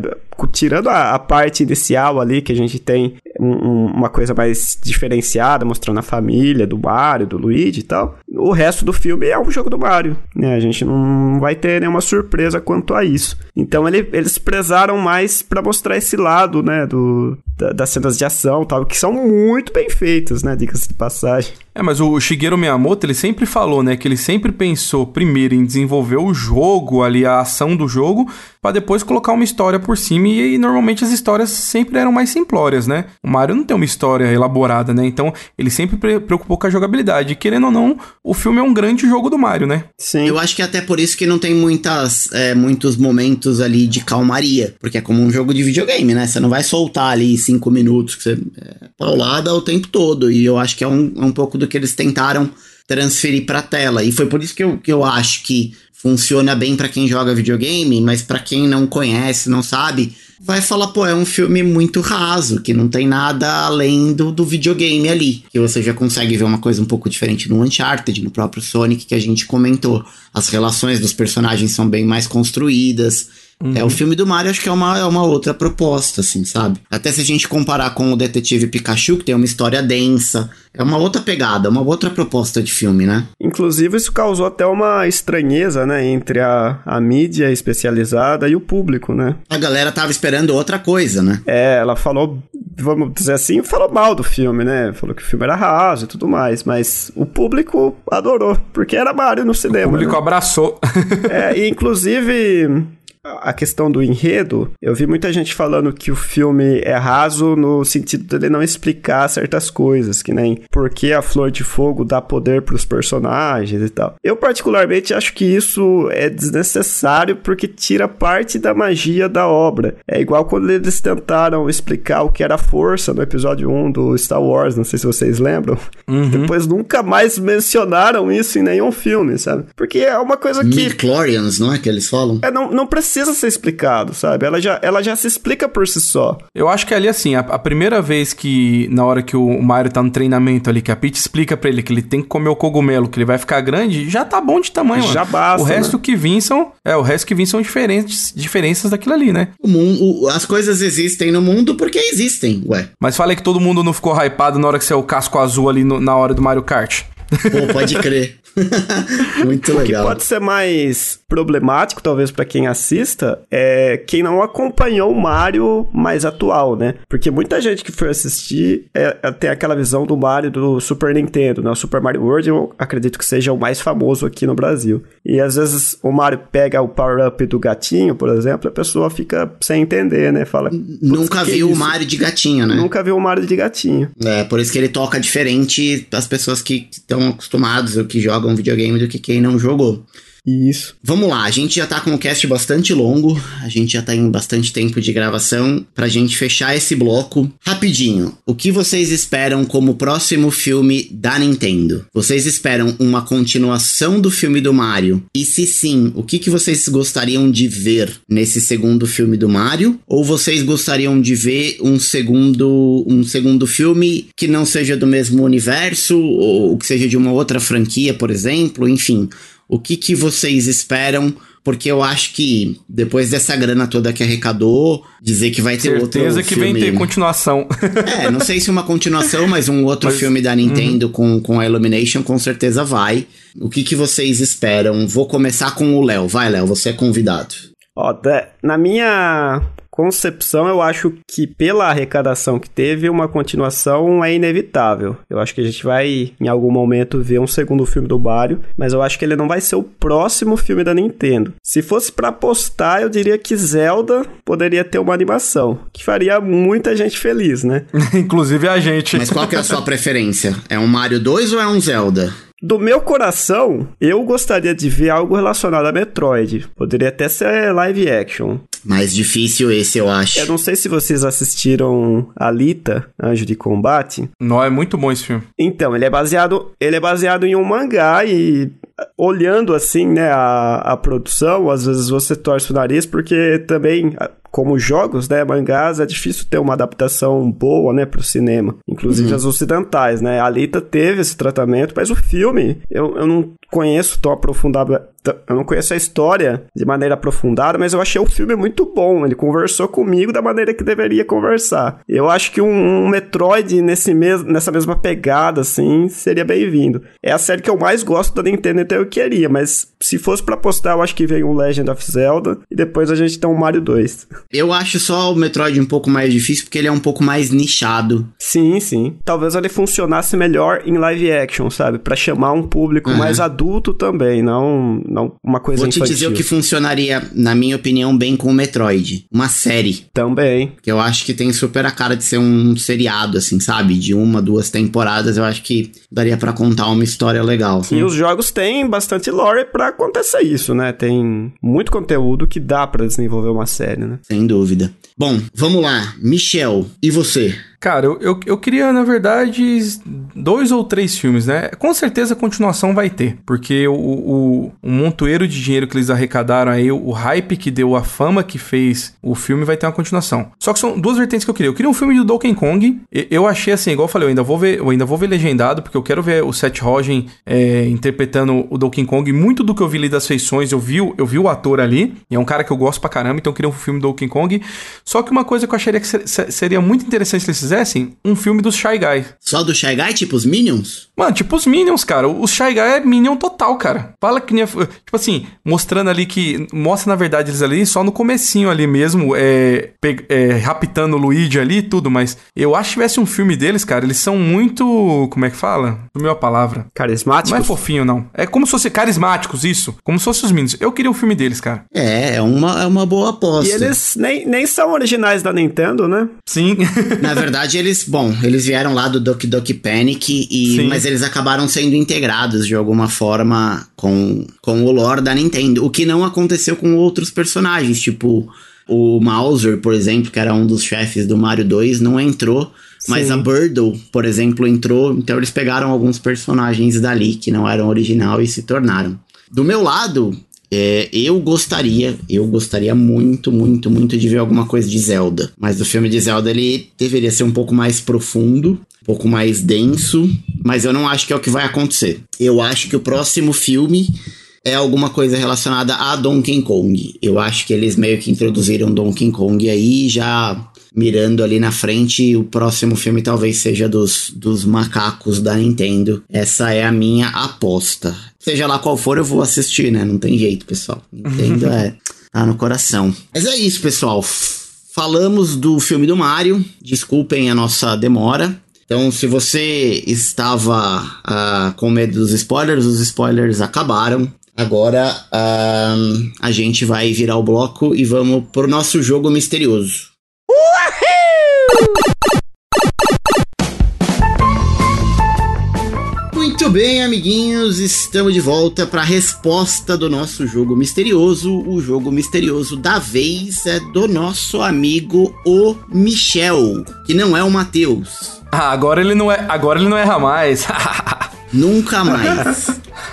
tirando a, a parte inicial ali, que a gente tem um, uma coisa mais diferenciada, mostrando a família do Mario, do Luigi e tal. O resto do filme é um jogo do Mario, né? A gente não vai ter nenhuma surpresa quanto a isso. Então ele, eles prezaram mais para mostrar esse lado, né, do, da, das cenas de ação tal, que são muito bem feitas, né, dicas de passagem. É, mas o Shigeru Miyamoto, ele sempre falou, né, que ele sempre pensou primeiro em desenvolver o jogo ali, a ação do jogo, para depois colocar uma história por cima e, e, normalmente as histórias sempre eram mais simplórias, né? O Mario não tem uma história elaborada, né? Então, ele sempre pre preocupou com a jogabilidade. E, querendo ou não, o filme é um grande jogo do Mario, né? Sim. Eu acho que é até por isso que não tem muitas, é, muitos momentos ali de calmaria, porque é como um jogo de videogame, né? Você não vai soltar ali cinco minutos, que você é paulada o tempo todo. E eu acho que é um, é um pouco do que eles tentaram transferir pra tela. E foi por isso que eu, que eu acho que funciona bem para quem joga videogame, mas para quem não conhece, não sabe, vai falar, pô, é um filme muito raso, que não tem nada além do, do videogame ali. Que você já consegue ver uma coisa um pouco diferente no Uncharted, no próprio Sonic que a gente comentou. As relações dos personagens são bem mais construídas. Uhum. É, o filme do Mario acho que é uma, é uma outra proposta, assim, sabe? Até se a gente comparar com o Detetive Pikachu, que tem uma história densa, é uma outra pegada, uma outra proposta de filme, né? Inclusive, isso causou até uma estranheza, né, entre a, a mídia especializada e o público, né? A galera tava esperando outra coisa, né? É, ela falou, vamos dizer assim, falou mal do filme, né? Falou que o filme era raso e tudo mais, mas o público adorou, porque era Mario no cinema. O público né? abraçou. é, e inclusive a questão do enredo, eu vi muita gente falando que o filme é raso no sentido de ele não explicar certas coisas, que nem por que a flor de fogo dá poder para os personagens e tal. Eu particularmente acho que isso é desnecessário porque tira parte da magia da obra. É igual quando eles tentaram explicar o que era a força no episódio 1 do Star Wars, não sei se vocês lembram. Uhum. Depois nunca mais mencionaram isso em nenhum filme, sabe? Porque é uma coisa que... Midichlorians, não é que eles falam? É, não, não precisa ser explicado, sabe? Ela já, ela já se explica por si só. Eu acho que ali, assim, a, a primeira vez que, na hora que o Mario tá no treinamento ali, que a Peach explica para ele que ele tem que comer o cogumelo, que ele vai ficar grande, já tá bom de tamanho, Já mano. basta, O resto né? que vim são... É, o resto que vim são diferentes, diferenças daquilo ali, né? O mundo, as coisas existem no mundo porque existem, ué. Mas falei que todo mundo não ficou hypado na hora que saiu o casco azul ali no- na hora do Mario Kart. Pô, pode crer. Muito O que legal. pode ser mais problemático, talvez, pra quem assista, é quem não acompanhou o Mario mais atual, né? Porque muita gente que foi assistir é, é, tem aquela visão do Mario do Super Nintendo, né? O Super Mario World eu acredito que seja o mais famoso aqui no Brasil. E às vezes o Mario pega o power-up do gatinho, por exemplo, a pessoa fica sem entender, né? Fala. "Putz, Nunca viu o isso?" Mario de gatinho, né? Nunca viu o Mario de gatinho. É, por isso que ele toca diferente das pessoas que estão acostumados ou que jogam videogame do que quem não jogou. Isso. Vamos lá, a gente já tá com um cast bastante longo, a gente já tá em bastante tempo de gravação. Pra gente fechar esse bloco, rapidinho, o que vocês esperam como próximo filme da Nintendo? Vocês esperam uma continuação do filme do Mario? E se sim, o que, que vocês gostariam de ver nesse segundo filme do Mario? Ou vocês gostariam de ver um segundo, um segundo filme que não seja do mesmo universo, ou que seja de uma outra franquia, por exemplo? Enfim, o que, que vocês esperam? Porque eu acho que depois dessa grana toda que arrecadou, dizer que vai ter outro Certeza que filme... vem ter continuação. É, não sei se uma continuação, mas um outro Mas- filme da Nintendo com, com a Illumination com certeza vai. O que, que vocês esperam? Vou começar com o Léo. Vai, Léo, você é convidado. Ó, na minha concepção, eu acho que pela arrecadação que teve, uma continuação é inevitável. Eu acho que a gente vai, em algum momento, ver um segundo filme do Mario, mas eu acho que ele não vai ser o próximo filme da Nintendo. Se fosse pra apostar, eu diria que Zelda poderia ter uma animação, que faria muita gente feliz, né? Inclusive a gente. Mas qual que é a sua preferência? É um Mario 2 ou é um Zelda? Do meu coração, eu gostaria de ver algo relacionado a Metroid. Poderia até ser live action. Mais difícil esse, eu acho. Eu não sei se vocês assistiram Alita, Anjo de Combate. Não, é muito bom esse filme. Então, ele é baseado, ele é baseado em um mangá e olhando assim, né, a, a produção, às vezes você torce o nariz porque também como jogos, né, mangás, é difícil ter uma adaptação boa, né, pro cinema. Inclusive as ocidentais, né. A Alita teve esse tratamento, mas o filme, eu, eu não conheço tão aprofundado, eu não conheço a história de maneira aprofundada, mas eu achei o filme muito bom. Ele conversou comigo da maneira que deveria conversar. Eu acho que um, um Metroid nesse mes nessa mesma pegada, assim, seria bem-vindo. É a série que eu mais gosto da Nintendo, então eu queria, mas se fosse pra apostar, eu acho que vem um Legend of Zelda e depois a gente tem um Mario 2. Eu acho só o Metroid um pouco mais difícil porque ele é um pouco mais nichado. Sim, sim. Talvez ele funcionasse melhor em live action, sabe? Pra chamar um público Uhum. mais adulto também, não, não uma coisa Vou te infantil. dizer o que funcionaria, na minha opinião, bem com o Metroid. Uma série. Também. Que eu acho que tem super a cara de ser um seriado, assim, sabe? De uma, duas temporadas. Eu acho que daria pra contar uma história legal. E os jogos têm bastante lore pra acontecer isso, né? Tem muito conteúdo que dá pra desenvolver uma série, né? Sem dúvida. Bom, vamos lá. Michel, e você? Cara, eu, eu, eu queria, na verdade, dois ou três filmes, né? Com certeza a continuação vai ter, porque o, o, o montoeiro de dinheiro que eles arrecadaram aí, o hype que deu, a fama que fez o filme vai ter uma continuação. Só que são duas vertentes que eu queria. Eu queria um filme do Donkey Kong. E- Eu achei assim, igual eu falei, eu ainda vou ver, eu ainda vou ver legendado, porque eu quero ver o Seth Rogen é, interpretando o Donkey Kong. Muito do que eu vi ali das feições, eu vi, o- eu vi o ator ali, e é um cara que eu gosto pra caramba, então eu queria um filme do Donkey Kong. Só que uma coisa que eu acharia que ser- seria muito interessante se eles fizessem fizessem um filme dos Shy Guy. Só do Shy Guy, tipo os Minions? Mano, tipo os Minions, cara. O Shy Guy é Minion total, cara. Fala que nem... Tipo assim, mostrando ali que... Mostra, na verdade, eles ali só no comecinho ali mesmo, é, é, raptando o Luigi ali e tudo, mas eu acho que tivesse um filme deles, cara, eles são muito... Como é que fala? Sumiu a palavra. Carismáticos? Não é fofinho, não. É como se fossem carismáticos, isso. Como se fossem os Minions. Eu queria um filme deles, cara. É, é uma, é uma boa aposta. E eles nem, nem são originais da Nintendo, né? Sim. Na verdade, eles, bom, eles vieram lá do Doki Doki Panic, e, Sim. mas eles acabaram sendo integrados de alguma forma com, com o lore da Nintendo. O que não aconteceu com outros personagens, tipo o Mauser, por exemplo, que era um dos chefes do Mario 2, não entrou. Mas Sim. a Birdo, por exemplo, entrou. Então eles pegaram alguns personagens dali que não eram original e se tornaram. Do meu lado, é, eu gostaria, eu gostaria muito, muito, muito de ver alguma coisa de Zelda. Mas o filme de Zelda ele deveria ser um pouco mais profundo, um pouco mais denso, mas eu não acho que é o que vai acontecer. Eu acho que o próximo filme é alguma coisa relacionada a Donkey Kong. Eu acho que eles meio que introduziram Donkey Kong aí já mirando ali na frente, o próximo filme talvez seja dos, dos macacos da Nintendo. Essa é a minha aposta. Seja lá qual for, eu vou assistir, né? Não tem jeito, pessoal. Nintendo é. tá no coração. Mas é isso, pessoal. Falamos do filme do Mario. Desculpem a nossa demora. Então, se você estava ah, com medo dos spoilers, os spoilers acabaram. Agora ah, a gente vai virar o bloco e vamos pro nosso jogo misterioso. Muito bem, amiguinhos, estamos de volta para a resposta do nosso jogo misterioso. O jogo misterioso da vez é do nosso amigo o Michel, que não é o Matheus. Ah, agora ele não é, agora ele não erra mais. Nunca mais.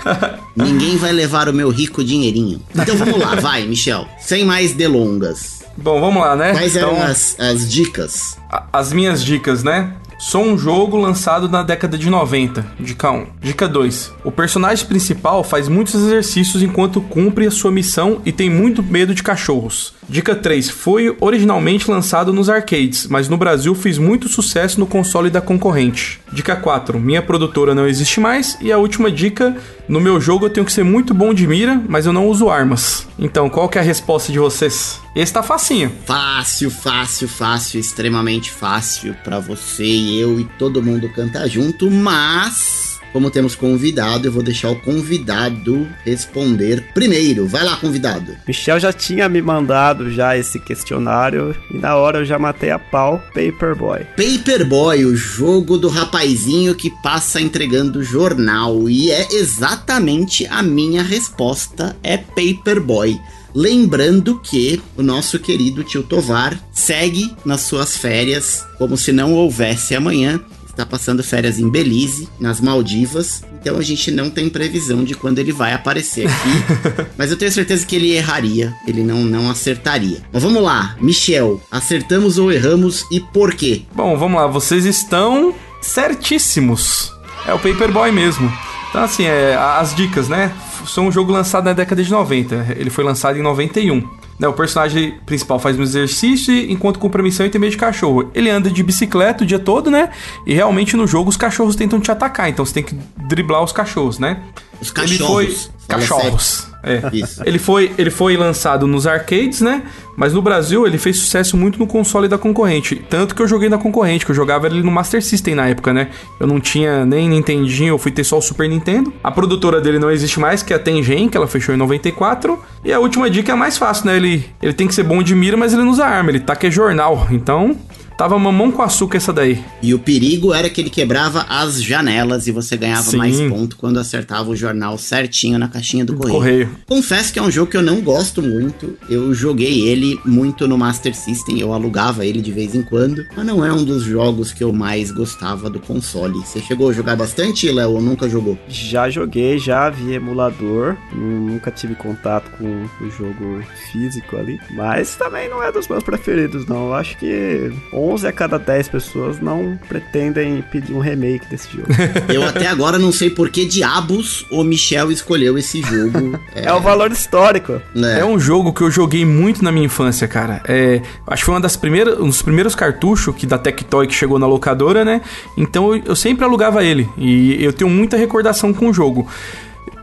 Ninguém vai levar o meu rico dinheirinho. Então vamos lá, vai, Michel. Sem mais delongas. Bom, vamos lá, né? Quais Então, eram as, as dicas? a- as minhas dicas, né? Sou um jogo lançado na década de 90. Dica 1. Dica 2. O personagem principal faz muitos exercícios enquanto cumpre a sua missão e tem muito medo de cachorros. Dica 3. Foi originalmente lançado nos arcades, mas no Brasil fez muito sucesso no console da concorrente. Dica 4. Minha produtora não existe mais. E a última dica. No meu jogo eu tenho que ser muito bom de mira, mas eu não uso armas. Então, qual que é a resposta de vocês? Esse tá facinho. Fácil, fácil, fácil, extremamente fácil pra você e eu e todo mundo cantar junto, mas como temos convidado, eu vou deixar o convidado responder primeiro. Vai lá, convidado. Michel já tinha me mandado já esse questionário e na hora eu já matei a pau Paperboy. Paperboy, o jogo do rapazinho que passa entregando jornal. E é exatamente a minha resposta: é Paperboy. Lembrando que o nosso querido tio Tovar segue nas suas férias como se não houvesse amanhã. Está passando férias em Belize, nas Maldivas. Então a gente não tem previsão de quando ele vai aparecer aqui. mas eu tenho certeza que ele erraria. Ele não, não acertaria. Mas vamos lá, Michel. Acertamos ou erramos e por quê? Bom, vamos lá, vocês estão certíssimos. É o Paperboy mesmo. Então, assim, é, as dicas, né? São um jogo lançado na década de 90. Ele foi lançado em 91. Né, o personagem principal faz um exercício enquanto cumpre a missão e tem medo de cachorro. Ele anda de bicicleta o dia todo, né? E realmente no jogo os cachorros tentam te atacar, então você tem que driblar os cachorros, né? Os Ele foi. cachorros. É. Isso. Ele foi, ele foi lançado nos arcades, né? Mas no Brasil ele fez sucesso muito no console da concorrente. Tanto que eu joguei na concorrente, que eu jogava ele no Master System na época, né? Eu não tinha nem Nintendinho, eu fui ter só o Super Nintendo. A produtora dele não existe mais, que é a Tengen, que ela fechou em 94. E a última dica é a mais fácil, né? Ele, ele tem que ser bom de mira, mas ele não usa arma, ele taca é jornal. Então, tava mamão com açúcar essa daí. E o perigo era que ele quebrava as janelas e você ganhava Sim. mais ponto quando acertava o jornal certinho na caixinha do correio. Correio. Confesso que é um jogo que eu não gosto muito. Eu joguei ele muito no Master System, eu alugava ele de vez em quando, mas não é um dos jogos que eu mais gostava do console. Você chegou a jogar bastante, Léo, ou nunca jogou? Já joguei, já vi emulador, nunca tive contato com o jogo físico ali, mas também não é dos meus preferidos não. Eu acho que 11 a cada 10 pessoas não pretendem pedir um remake desse jogo. Eu até agora não sei por que diabos o Michel escolheu esse jogo. É, é o valor histórico. É. é. um jogo que eu joguei muito na minha infância, cara. É, acho que foi uma das primeiras, um dos primeiros cartuchos que da Tectoy que chegou na locadora, né? Então eu, eu sempre alugava ele e eu tenho muita recordação com o jogo.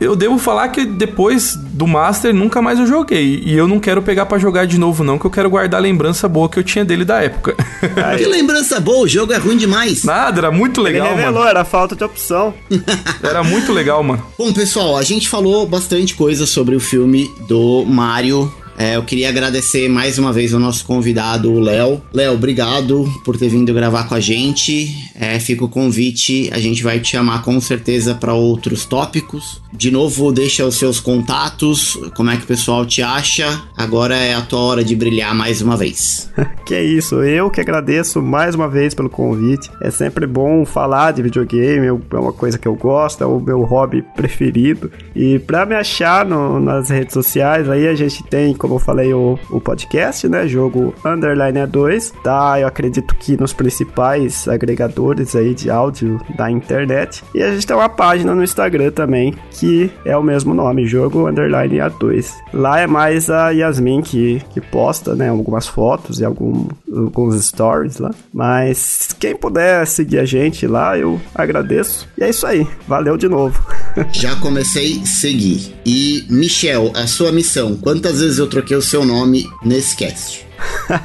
Eu devo falar que depois do Master nunca mais eu joguei. E eu não quero pegar para jogar de novo, não, que eu quero guardar a lembrança boa que eu tinha dele da época. que lembrança boa, o jogo é ruim demais. Nada, era muito legal, Ele revelou, mano. era falta de opção. era muito legal, mano. Bom, pessoal, a gente falou bastante coisa sobre o filme do Mario é, eu queria agradecer mais uma vez ao nosso convidado, o Léo. Léo, obrigado por ter vindo gravar com a gente. É, fica o convite, a gente vai te chamar com certeza para outros tópicos. De novo, deixa os seus contatos, como é que o pessoal te acha. Agora é a tua hora de brilhar mais uma vez. que é isso, eu que agradeço mais uma vez pelo convite. É sempre bom falar de videogame, é uma coisa que eu gosto, é o meu hobby preferido. E para me achar no, nas redes sociais, aí a gente tem como eu falei, o, o podcast, né? Jogo Underline 2, tá? Eu acredito que nos principais agregadores aí de áudio da internet. E a gente tem uma página no Instagram também, que é o mesmo nome, Jogo Underline A2. Lá é mais a Yasmin que, que posta, né? Algumas fotos e algum, alguns stories lá. Mas quem puder seguir a gente lá, eu agradeço. E é isso aí. Valeu de novo. Já comecei a seguir. E, Michel, a sua missão, quantas vezes eu troquei o seu nome nesse cast?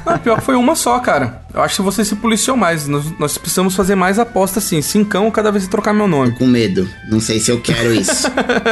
Não, pior que foi uma só, cara. Eu acho que você se policiou mais. Nós, nós precisamos fazer mais apostas assim. Cincão cada vez que trocar meu nome. Tô com medo. Não sei se eu quero isso.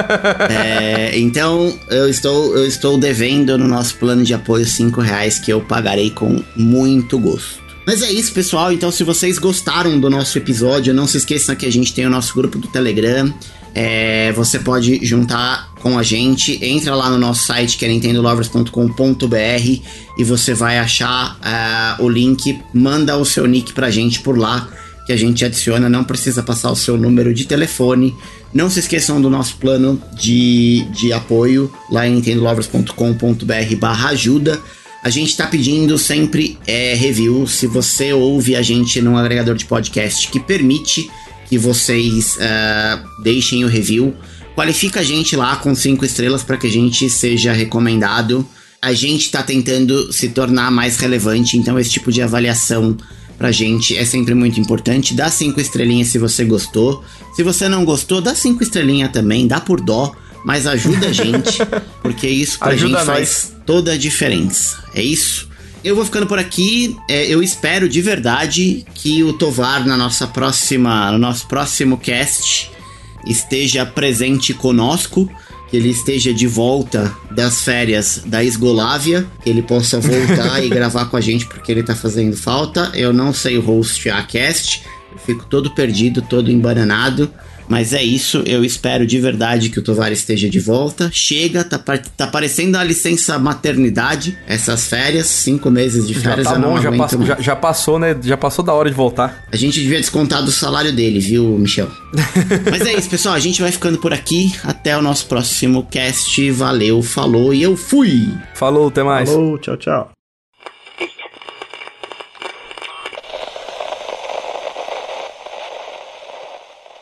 é, então, eu estou, eu estou devendo no nosso plano de apoio 5 reais que eu pagarei com muito gosto. Mas é isso, pessoal. Então, se vocês gostaram do nosso episódio, não se esqueçam que a gente tem o nosso grupo do Telegram. É, você pode juntar com a gente, entra lá no nosso site que é nintendolovers.com.br e você vai achar uh, o link, manda o seu nick pra gente por lá que a gente adiciona, não precisa passar o seu número de telefone. Não se esqueçam do nosso plano de, de apoio lá em nintendolovers.com.br barra ajuda. A gente está pedindo sempre é, review. Se você ouve a gente num agregador de podcast que permite que vocês uh, deixem o review. Qualifica a gente lá com cinco estrelas para que a gente seja recomendado. A gente está tentando se tornar mais relevante, então esse tipo de avaliação pra gente é sempre muito importante. Dá cinco estrelinhas se você gostou. Se você não gostou, dá cinco estrelinhas também, dá por dó, mas ajuda a gente, porque isso pra ajuda gente faz toda a diferença. É isso? Eu vou ficando por aqui. É, eu espero de verdade que o Tovar na nossa próxima, no nosso próximo cast esteja presente conosco, que ele esteja de volta das férias da Esgolávia, que ele possa voltar e gravar com a gente porque ele tá fazendo falta. Eu não sei o host a cast, eu fico todo perdido, todo embananado. Mas é isso, eu espero de verdade que o Tovar esteja de volta. Chega, tá, tá parecendo a licença maternidade, essas férias, cinco meses de férias. Já tá bom, já, passo, já, já, passou, né? Já passou da hora de voltar. A gente devia descontar do salário dele, viu, Michel? Mas é isso, pessoal, a gente vai ficando por aqui. Até o nosso próximo cast. Valeu, falou e eu fui! Falou, até mais. Falou, tchau, tchau.